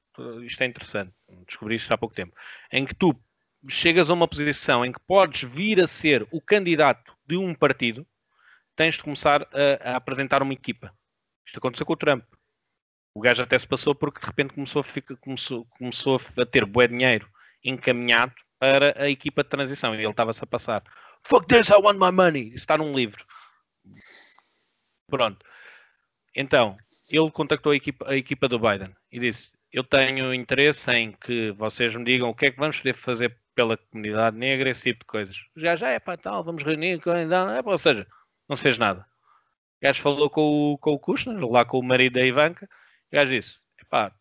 isto é interessante, descobri isto há pouco tempo, em que tu chegas a uma posição em que podes vir a ser o candidato de um partido, tens de começar a, a apresentar uma equipa. Isto aconteceu com o Trump. O gajo até se passou porque de repente começou a, ficar, começou, começou a ter bué dinheiro encaminhado para a equipa de transição e ele estava-se a passar. Fuck this, I want my money. Isso está num livro. Pronto. Então, ele contactou a equipa, a equipa do Biden e disse: eu tenho interesse em que vocês me digam o que é que vamos poder fazer pela comunidade negra, esse tipo de coisas. Já já é para tal, vamos reunir, é, ou seja, não seja nada. O gajo falou com o, com o Kushner, lá com o marido da Ivanka, o gajo disse, epá,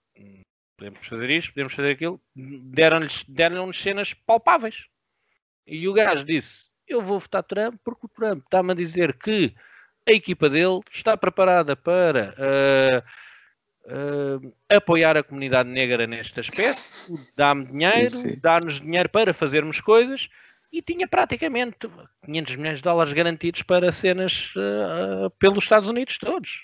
podemos fazer isto, podemos fazer aquilo, deram-lhes deram cenas palpáveis. E o gajo disse: Eu vou votar Trump porque o Trump está-me a dizer que a equipa dele está preparada para uh, uh, apoiar a comunidade negra neste aspecto, dá-me dinheiro, dá-nos dinheiro para fazermos coisas e tinha praticamente 500 milhões de dólares garantidos para cenas uh, pelos Estados Unidos todos.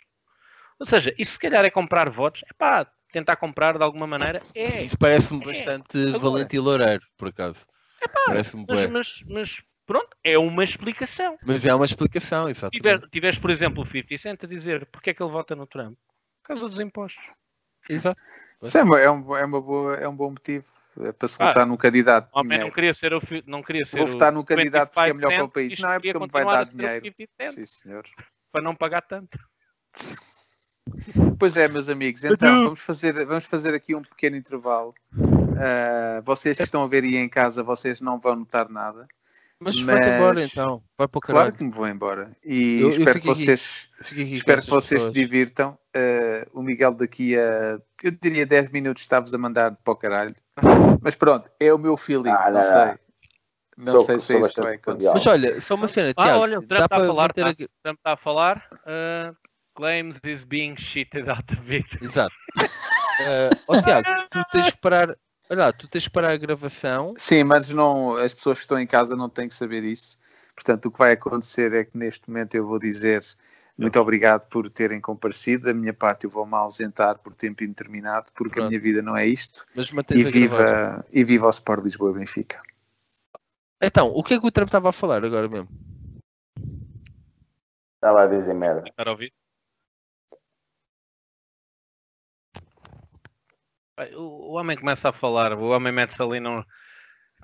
Ou seja, isso se calhar é comprar votos, é pá, tentar comprar de alguma maneira, é. Isso parece-me é. bastante Agora, valente e loureiro, por acaso. É pá, mas, mas, mas, pronto, é uma explicação. Mas é uma explicação, exatamente. Tiver, tiveste, por exemplo, o 50 Cent a dizer porque é que ele vota no Trump? Por causa dos impostos. Exato. Isso é, uma, é, um, é, uma boa, é um bom motivo é para se votar ah, num candidato. Homem, não queria ser o, não queria ser Vou votar num candidato porque é melhor para o país. Não é porque me vai dar dinheiro. Sim, senhor. Para não pagar tanto. Pois é, meus amigos, então vamos fazer, vamos fazer aqui um pequeno intervalo. Uh, vocês que estão a ver aí em casa, vocês não vão notar nada. Mas, mas... vai embora então, vai para o Claro que me vou embora. E eu, espero eu que vocês, aqui, espero que vocês se divirtam. Uh, o Miguel daqui a, eu diria 10 minutos, estavas a mandar para o caralho. Mas pronto, é o meu feeling, ah, não, não, sei. Não, não sei se é isso que vai acontecer. Mas olha, só uma cena, ah, Tiago. Ah, olha, o Trump está a falar, tá, Trump está a falar. Uh, claims is being cheated out of it. Exato. Uh, oh, Tiago, tu tens que parar Olha, tu tens que parar a gravação. Sim, mas não, as pessoas que estão em casa não têm que saber isso. Portanto, o que vai acontecer é que neste momento eu vou dizer muito obrigado por terem comparecido. Da minha parte, eu vou-me ausentar por tempo indeterminado, porque Pronto. a minha vida não é isto. Mas e, viva, e viva o Sport Lisboa Benfica. Então, o que é que o Trump estava a falar agora mesmo? Estava a dizer merda. Para ouvir? O homem começa a falar, o homem mete-se ali num.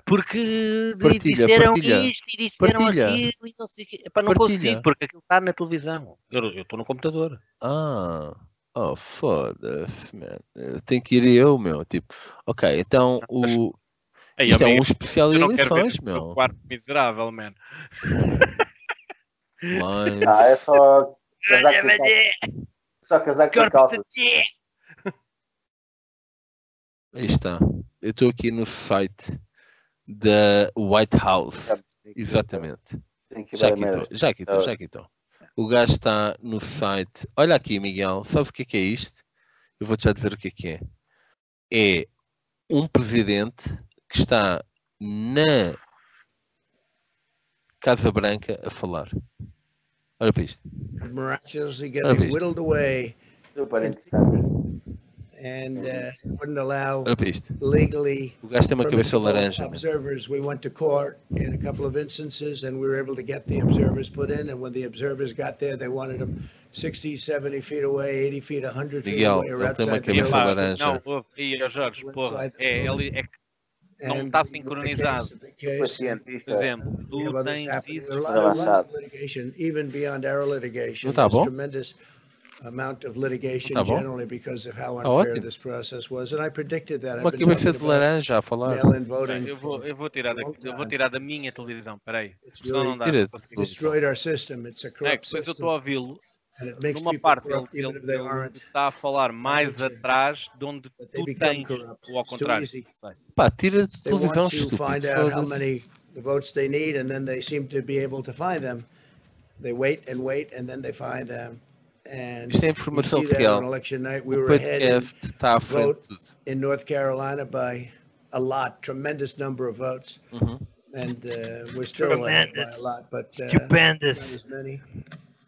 Porque partilha, disseram partilha. isto e disseram partilha. aquilo e não sei o quê. Epá, não partilha. consigo, porque aquilo está na televisão. Eu estou no computador. Ah, oh, foda-se, man. Tem que ir eu, meu. Tipo, ok, então o. Ei, Isto é um especial de eleições, meu. O quarto miserável, man. Mas... Ah, é só. Casaco só casaco de calça. Aí está. Eu estou aqui no site da White House. Exatamente. Já aqui estou, já aqui estou, já aqui estou. O gajo está no site. Olha aqui, Miguel. Sabes o que é, que é isto? Eu vou-te já dizer o que é que é. É um presidente que está na Casa Branca a falar. Olha para isto. Miraculously getting whittled away. Super interessante and uh, wouldn't allow Rapiste. legally O gajo tem uma cabeça laranja. né? observers. We went to court in a couple of instances and we were able to get the observers put in. And when the observers got there, they wanted them 60, 70 feet away, 80 feet, 100 feet Miguel, away or ele tem uma outside the cabeça building. laranja. Não, ouve, e aos Jorge, porra, é, ele é que, não And está the sincronizado. case- Foi por cientista. exemplo, we tu have others tens happening. isso. There are lots- lots Avançado. of litigation, even beyond our litigation. Não tá There's bom? Tremendous amount of litigation ah, Tá bom. generally because of how Tá unfair ótimo. this process was. And I predicted that. Uma I've been cabeça talking de about laranja a ah, falar. mail-in voting. Eu vou, eu vou tirar da, eu vou tirar da minha televisão, peraí. It's Senão não really dá. Tira não consigo. destroyed our system. It's a É, corrupt depois eu estou system. a ouvi-lo And it makes numa people parte ele, corrupt even ele, if they ele aren't. está a falar mais volunteer. atrás de onde But they tu become tens, corrupt. ou ao It's too contrário. easy. sei. Pá, tira de They want televisão to estúpido. find out how foda-se. many the votes they need, and then they seem to be able to find them. They wait and wait, and then they find them. And Isto é you informação see that real. on election night, we O were ahead in, podcast está à frente de tudo. in North Carolina by a lot, tremendous number of votes, Uhum. and uh, we're still ahead by a lot, but uh, not Stupendous. as many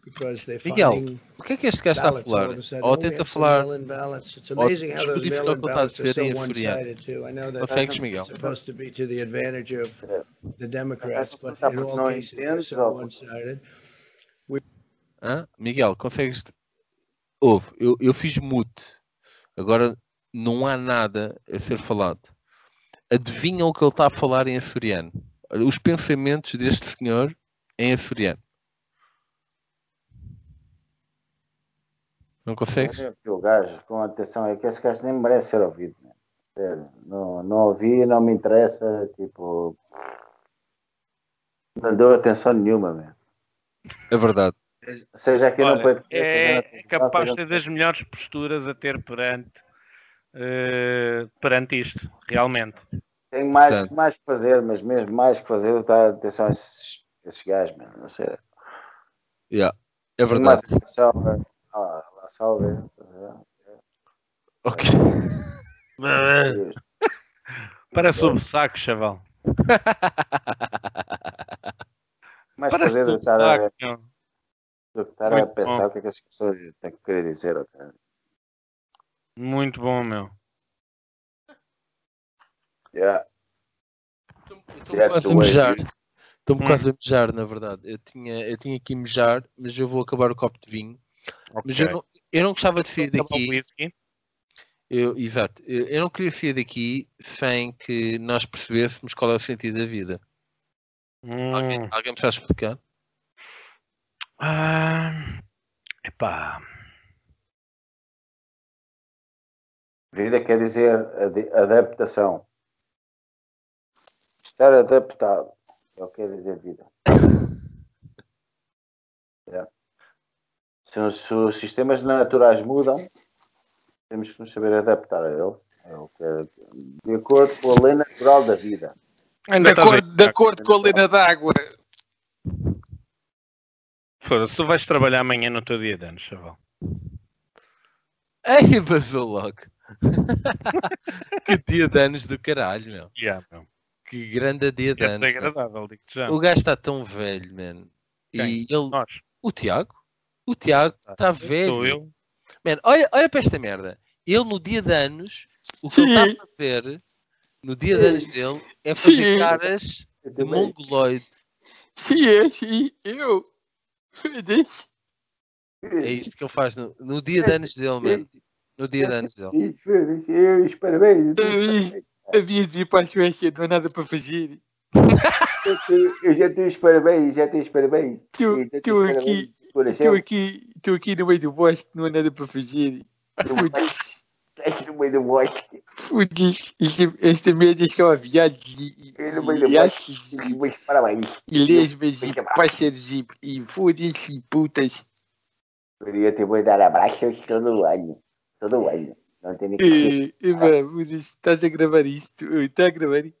because they're Miguel, finding O que é que este gajo está a ballots all falar? of a sudden. Ou Oh, we tenta have some falar. mail-in ballots. It's ou amazing how those descodificar mail-in o que ele está a ballots are dizer so em açoriano. one-sided too. I know that Consegues, Miguel? it's supposed to be to the advantage of the Democrats, but Tá in porque all não cases, they're entendes, so ou- one-sided. Hã? Miguel, consegues. Ouve, eu, eu fiz mute. Agora não há nada a ser falado. Adivinha o que ele está a falar em açoriano? Os pensamentos deste senhor em açoriano. Não consegues? O gajo, com atenção, é que esse gajo nem merece ser ouvido. né? Sério, Não, não ouvi, não me interessa. Tipo, não deu atenção nenhuma. Meu. É verdade. Seja aqui não Olha, pode é capaz de ter das melhores posturas a ter perante, eh, perante isto, realmente. Tenho mais, Portanto. mais que fazer, mas mesmo mais que fazer, tá, atenção a esses, esses gajos, mano. Não sei. Yeah, é mais verdade. a, a, a salve. Ok. (laughs) Parece um saco, chaval. Mais que Parece fazer do um que estar a, saco. Meu. do que estar a Muito pensar bom. o que é que as pessoas têm que querer dizer. ok? Muito bom, meu. Yeah. Estou-me quase the a mejar. Estou-me Hum. quase a mejar, na verdade. Eu tinha, eu tinha que mejar, mas eu vou acabar o copo de vinho. Mas eu não, eu não gostava de sair Acabou o daqui. Eu, exato. Eu, eu não queria sair daqui sem que nós percebêssemos qual é o sentido da vida. Alguém, Hum. alguém me sabe explicar? Ah, epá. Vida quer dizer ade- adaptação. Estar adaptado. É o que quer dizer vida. Yeah. (coughs) Se, os- se os sistemas naturais mudam, temos que nos saber adaptar a eles. É é, de acordo com a lei natural da vida. De acordo, de acordo com a lena d'água. Foda-se, tu vais trabalhar amanhã no teu dia de anos, chaval. Ei, basou logo. (laughs) que dia de anos do caralho, meu. Yeah, meu. Que grande dia de É anos. meu. desagradável, digo-te já. O gajo está tão velho, mano. E ele. Nós. O Tiago? O Tiago está velho. Sou eu. Man, olha, olha para esta merda. Ele no dia de anos, o que ele está a fazer no dia de anos dele é fazer Sim. caras de mongoloide. Sim, é, sim, eu. (laughs) É isto que ele faz no, no dia de anos dele, mano. No dia de anos dele. Eu, os parabéns. Havia de ir para a Suécia, não há nada para fazer. Eu já tenho os parabéns, já tenho os parabéns. Estou aqui, estou aqui, estou aqui no meio do bosque, não há nada para fazer. Foda-se, Estás no meio do bosque. foda-se. Isto- Esta merda é só aviados e, Eu no meio do bosque. aços E meus parabéns. lesbas e pássaros e, e foda-se e putas. Queria te vou dar abraços todo ano. Todo ano. Não tem nem que E, mano, foda-se, estás a gravar isto? Está a gravar isto?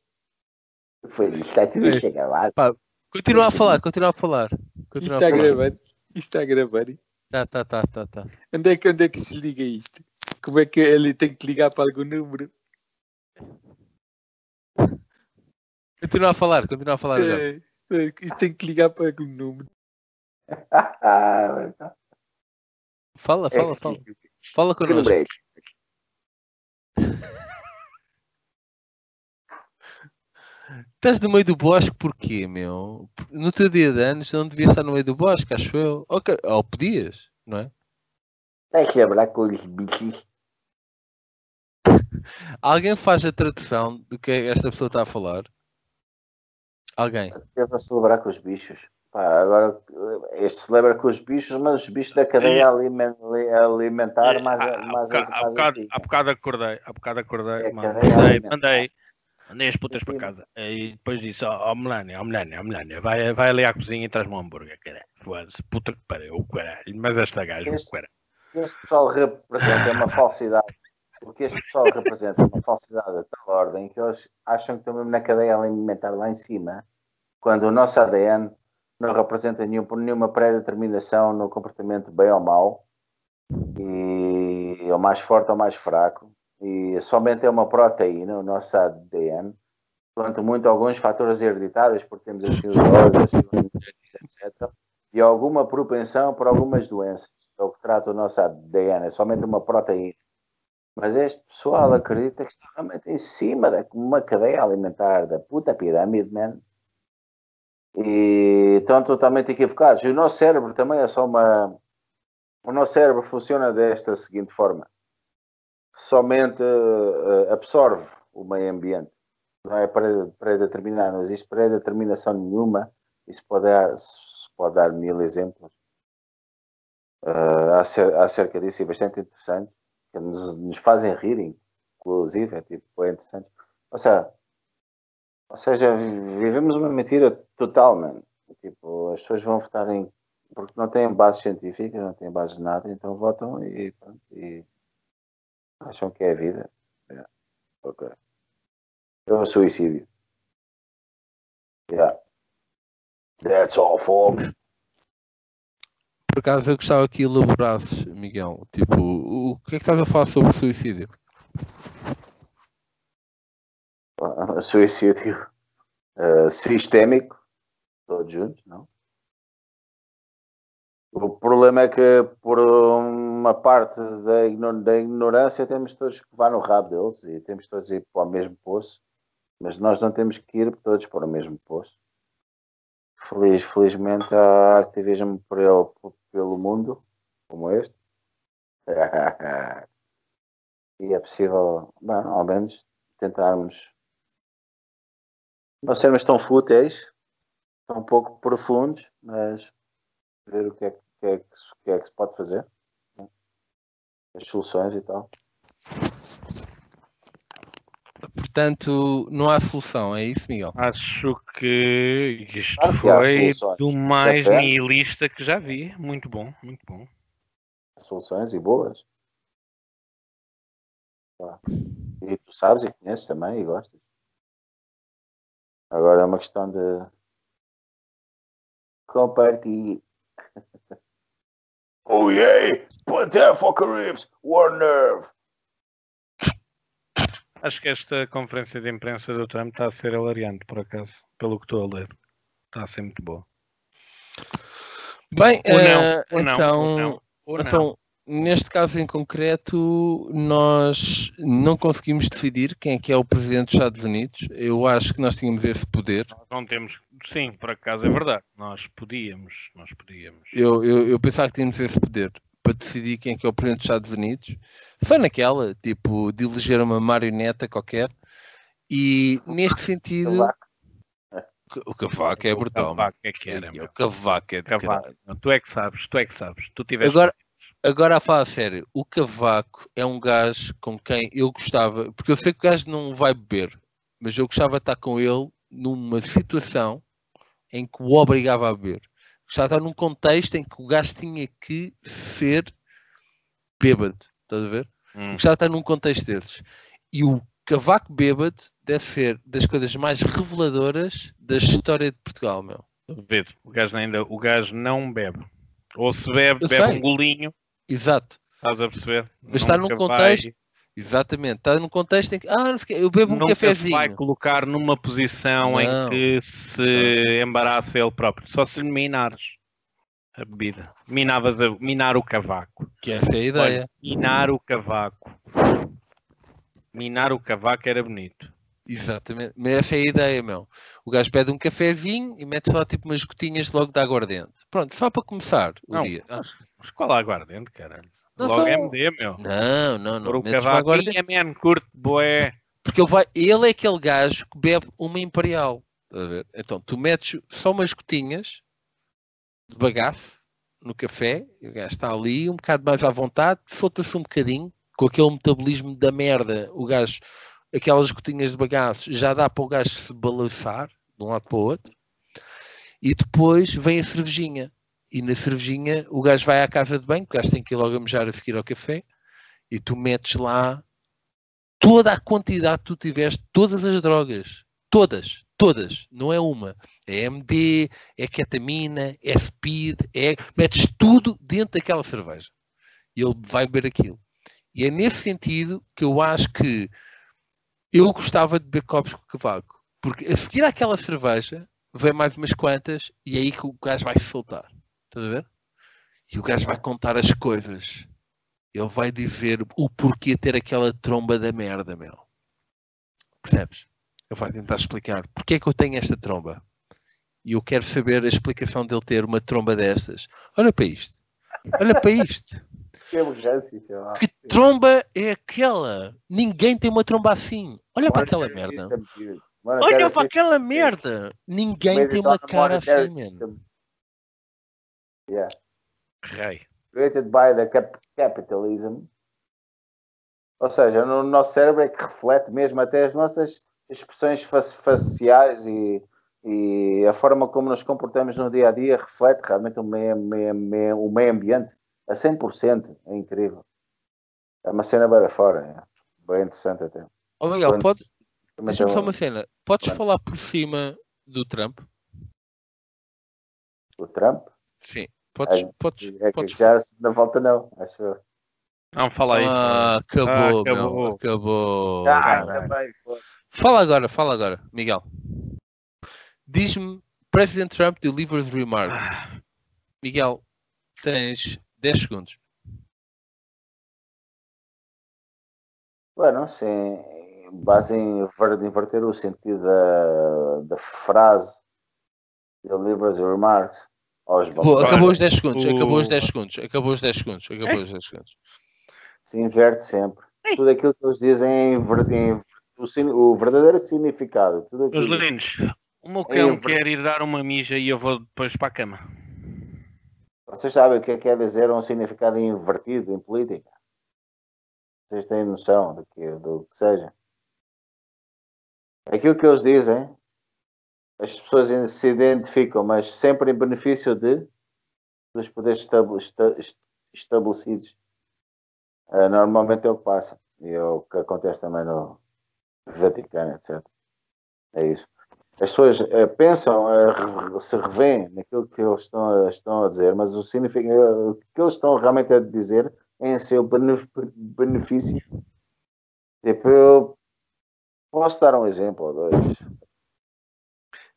Foi está tudo É. Continua a falar, continua a falar. Isto Continua está a falar. gravar? Isto está a gravar? Tá, tá, tá, tá, tá. Onde é, que, onde é que se liga isto? Como é que ele tem que ligar para algum número? Continua a falar, continua a falar. É, é, que tem que ligar para algum número. (laughs) Fala, fala, fala. Fala Que é esse? Estás no meio do bosque porquê, meu? No teu dia de anos não devias estar no meio do bosque, acho eu. Ok, Ou podias, não é? Deixa eu falar com os bichos. Alguém faz a tradução do que esta pessoa está a falar? Alguém? Eu vou celebrar com os bichos. Pá, agora este celebra com os bichos, mas os bichos da cadeia alimen- alimentar mais, Há- há mais, há mais bocado- assim. há bocado acordei, há bocado acordei, É, mandei, mandei, mandei as putas para casa. E depois disse, ó oh, Melania, ó Melania, ó Melania, vai, vai ali à cozinha e traz-me um hambúrguer, caralho. Puta que pariu, caralho. Mas esta gaja, Este- caralho. O que este pessoal representa é uma falsidade. O que este pessoal representa uma falsidade de tal ordem que eles acham que estão mesmo na cadeia alimentar lá em cima, quando o nosso ADN não representa nenhum, nenhuma pré-determinação no comportamento bem ou mau, e é o mais forte ou mais fraco, e somente é uma proteína, o nosso ADN, quanto muito alguns fatores hereditários, porque temos assim os olhos, assim, etc e alguma propensão por algumas doenças. É o que trata o nosso ADN, é somente uma proteína. Mas este pessoal acredita que está realmente em cima da uma cadeia alimentar da puta pirâmide, man. E estão totalmente equivocados. E o nosso cérebro também é só uma. O nosso cérebro funciona desta seguinte forma: somente eh, absorve o meio ambiente. Não é pré- pré-determinar, não existe pré-determinação nenhuma. Isso pode dar, se pode dar mil exemplos uh, acer- acerca disso e bastante interessante, que nos, nos fazem rir, inclusive, é tipo, é interessante. Ou seja, ou seja, vi- vivemos uma mentira total, mano. Tipo, as pessoas vão votar em. Porque não têm bases científicas, não têm bases de nada, então votam e, pronto, e acham que é a vida. É. Ok. É o suicídio. Yeah. That's all, folks. Por acaso eu gostava que elaborasses, Miguel. Tipo, o, o que é que estás a falar sobre suicídio? Uh, suicídio uh, sistémico, todos juntos, não? O problema é que, por uma parte da ignorância, temos todos que vá no rabo deles e temos todos que ir para o mesmo poço, mas nós não temos que ir todos para o mesmo poço. Feliz, felizmente há ativismo por ele, pelo mundo, como este. (laughs) e é possível, bem, ao menos, tentarmos não sermos tão fúteis, tão pouco profundos, mas ver o que é, que- é que, que é que se pode fazer, né? as soluções e tal. Portanto, não há solução, é isso, Miguel? Acho que isto foi do mais Já foi. nihilista que já vi. Muito bom, muito bom. Soluções e boas. E tu sabes e conheces também e gostas. Agora é uma questão de compartilhar. oh yeah! Put there for Caribs! One nerve! Acho que esta conferência de imprensa do Trump está a ser hilariante, por acaso, pelo que estou a ler. Está a ser muito boa. Bem, Ou não, eh, ou não, então, ou não, ou não. então, neste caso em concreto, nós não conseguimos decidir quem é que é o presidente dos Estados Unidos. Eu acho que nós tínhamos esse poder. Nós não temos. Sim, por acaso é verdade. Nós podíamos. Nós podíamos. Eu, eu, eu pensava que tínhamos esse poder para decidir quem é que é o presidente dos Estados Unidos. Foi naquela, tipo, de eleger uma marioneta qualquer. E neste sentido, o cavaco é brutal. O cavaco é que era. O cavaco é de Cavaco. Tu é que sabes, tu é que sabes. Tu tiveste. Agora, agora a falar a sério, o Cavaco é um gajo com quem eu gostava, porque eu sei que o gajo não vai beber, mas eu gostava de estar com ele numa situação em que o obrigava a beber. De estar num contexto em que o gajo tinha que ser bêbado, estás a ver? Hum. De estar num contexto desses. E o Cavaco bêbado deve ser das coisas mais reveladoras da história de Portugal, meu. Duvido. O gajo ainda, o gajo não bebe. Ou se bebe, Eu bebe sei. um golinho, Exato. estás a perceber? Mas está Nunca num vai- contexto Exatamente, está num contexto em que ah, eu bebo um nunca se vai cafezinho. colocar numa posição Não. em que se embaraça ele próprio. Só se lhe minares a bebida. Minavas a, minar o cavaco. Que essa é a ideia. Olha, minar o cavaco. Minar o cavaco era bonito. Exatamente, mas essa é a ideia, meu. O gajo pede um cafezinho e metes lá tipo umas gotinhas logo de aguardente. Pronto, só para começar o Não, dia. Ah, Mas qual aguardente, caralho? Não Logo só- MD, meu. não, não, Por não. o metes uma cavaco aguardente, man, curto, boé. porque ele, vai, ele é aquele gajo que bebe uma imperial. estás a ver? Então, tu metes só umas gotinhas de bagaço no café, e o gajo está ali, um bocado mais à vontade, solta-se um bocadinho, com aquele metabolismo da merda, o gajo, aquelas gotinhas de bagaço, já dá para o gajo se balançar de um lado para o outro, e depois vem a cervejinha. E na cervejinha o gajo vai à casa de banho, o gajo tem que ir logo a mejar a seguir ao café, e tu metes lá toda a quantidade que tu tiveste, todas as drogas, todas, todas, não é uma. É MD, é ketamina, é speed, é. Metes tudo dentro daquela cerveja. E ele vai beber aquilo. E é nesse sentido que eu acho que eu gostava de beber copos com cavaco. Porque a seguir àquela cerveja, vem mais umas quantas e é aí que o gajo vai se soltar. Estás a ver? E o gajo vai contar as coisas. Ele vai dizer o porquê ter aquela tromba da merda, meu. Percebes? Ele vai tentar explicar porque é que eu tenho esta tromba. E eu quero saber a explicação dele ter uma tromba destas. Olha para isto. Olha para isto. (laughs) Que urgência, sei lá. Que tromba é aquela? Ninguém tem uma tromba assim. Olha para aquela merda. Monetary Olha para aquela merda. Ninguém tem on uma cara assim, mano. Yeah. Rei. Created by the cap- capitalism. Ou seja, no nosso cérebro é que reflete mesmo até as nossas expressões fa- faciais e, e a forma como nos comportamos no dia a dia reflete realmente o meio, meio- meio- o meio ambiente a 100%. É incrível. É uma cena bem fora. É. Bem interessante até. Ó Miguel, Quando- pode, Deixa-me só uma cena. Podes falar por cima do Trump? O Trump. Sim. Podes, É, podes, É podes já na volta não, acho eu. Não, fala aí. Ah, acabou, Ah, meu. acabou. Acabou. Ah, também. Fala agora, fala agora, Miguel. Diz-me, President Trump delivers remarks. Ah, Miguel, tens 10 segundos. Bueno, assim, base em ver- inverter o sentido da, da frase delivers your remarks Acabou, acabou os 10 segundos, o- acabou os 10 segundos, acabou os 10 segundos, acabou os 10 segundos. Se inverte sempre. Tudo aquilo que eles dizem é em- o, sin- o verdadeiro significado. Tudo Meus lindos, o meu cão Em- quer ir dar uma mija e eu vou depois para a cama. Vocês sabem o que é que quer dizer um significado invertido em política? Vocês têm noção do que, do que seja? Aquilo que eles dizem, as pessoas se identificam, mas sempre em benefício de dos poderes estabele- esta- est- estabelecidos. Ah, normalmente é o que passa. E é o que acontece também no Vaticano, etc. É isso. As pessoas eh, pensam, eh, se revêem naquilo que eles estão, a- estão a dizer, mas o, significa, o que eles estão realmente a dizer é em seu benef- benefício. Tipo, eu posso dar um exemplo ou dois.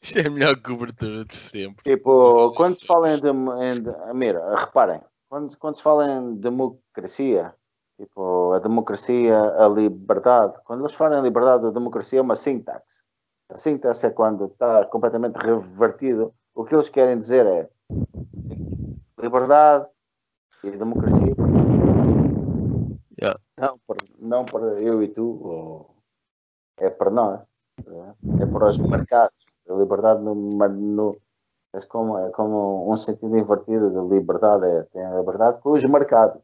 Isto é a melhor cobertura de sempre. Tipo, quando se fala em, dem- em de- mira, reparem, quando, quando se fala em democracia, tipo, a democracia, a liberdade, quando eles falam em liberdade, a democracia é uma sintaxe. A sintaxe é quando está completamente revertido. O que eles querem dizer é liberdade e democracia. Yeah. Não, para, não para eu e tu, é para nós. É para os mercados. A liberdade no, no, é, como, é como um sentido invertido de liberdade. É, tem a liberdade com os mercados.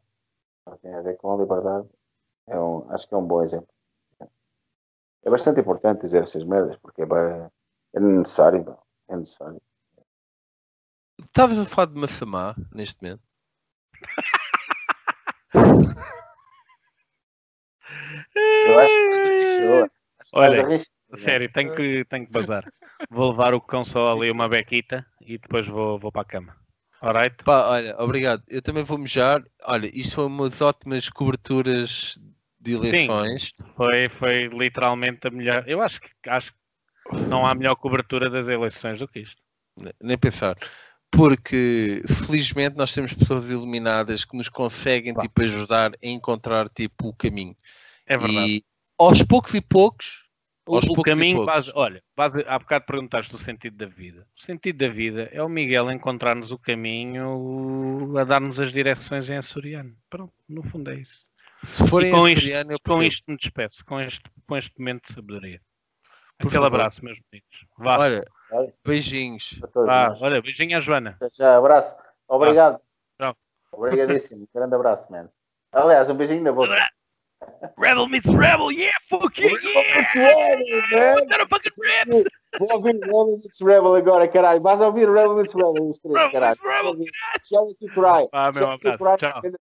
Tem a ver com a liberdade. É um, acho que é um bom exemplo. É bastante importante dizer essas merdas, porque é, é necessário. É necessário. Estavas a falar de Massamá neste momento? (laughs) Eu acho que Olha. Sério, tenho que, tenho que bazar. Vou levar o cão só ali uma bequita e depois vou, vou para a cama. Alright? Pá, olha, obrigado. Eu também vou mejar. Olha, isto foi umas ótimas coberturas de eleições. Foi, foi literalmente a melhor. Eu acho que, acho que não há melhor cobertura das eleições do que isto. Ne- Nem pensar. Porque felizmente nós temos pessoas iluminadas que nos conseguem Pá. tipo, ajudar a encontrar tipo, o caminho. É verdade. E aos poucos e poucos, O, o e caminho, base, olha, base, há bocado perguntaste o sentido da vida. O sentido da vida é o Miguel encontrar-nos o caminho a dar-nos as direções em açoriano. Pronto, no fundo é isso. se forem com isto- eu Com isto me despeço, com este, com este momento de sabedoria. Por Aquele favor. abraço, meus meninos. Vá, Olha, beijinhos. Para todos vá. Olha, beijinho à Joana. Já, abraço. Obrigado. Tchau. Obrigadíssimo. Grande abraço, man. Aliás, um beijinho na boca. (laughs) Rebel meets Rebel, yeah, fuck yeah, yeah! It's Rebel, man. That a fucking rap! Vou ouvir Rebel Meets Rebel agora, caralho. Vais ouvir Rebel Meets Rebel, os três, Rebel caralho. meets Rebel, Charity Cry. Vá, meu Charity abraço. Cry. Tchau. Grande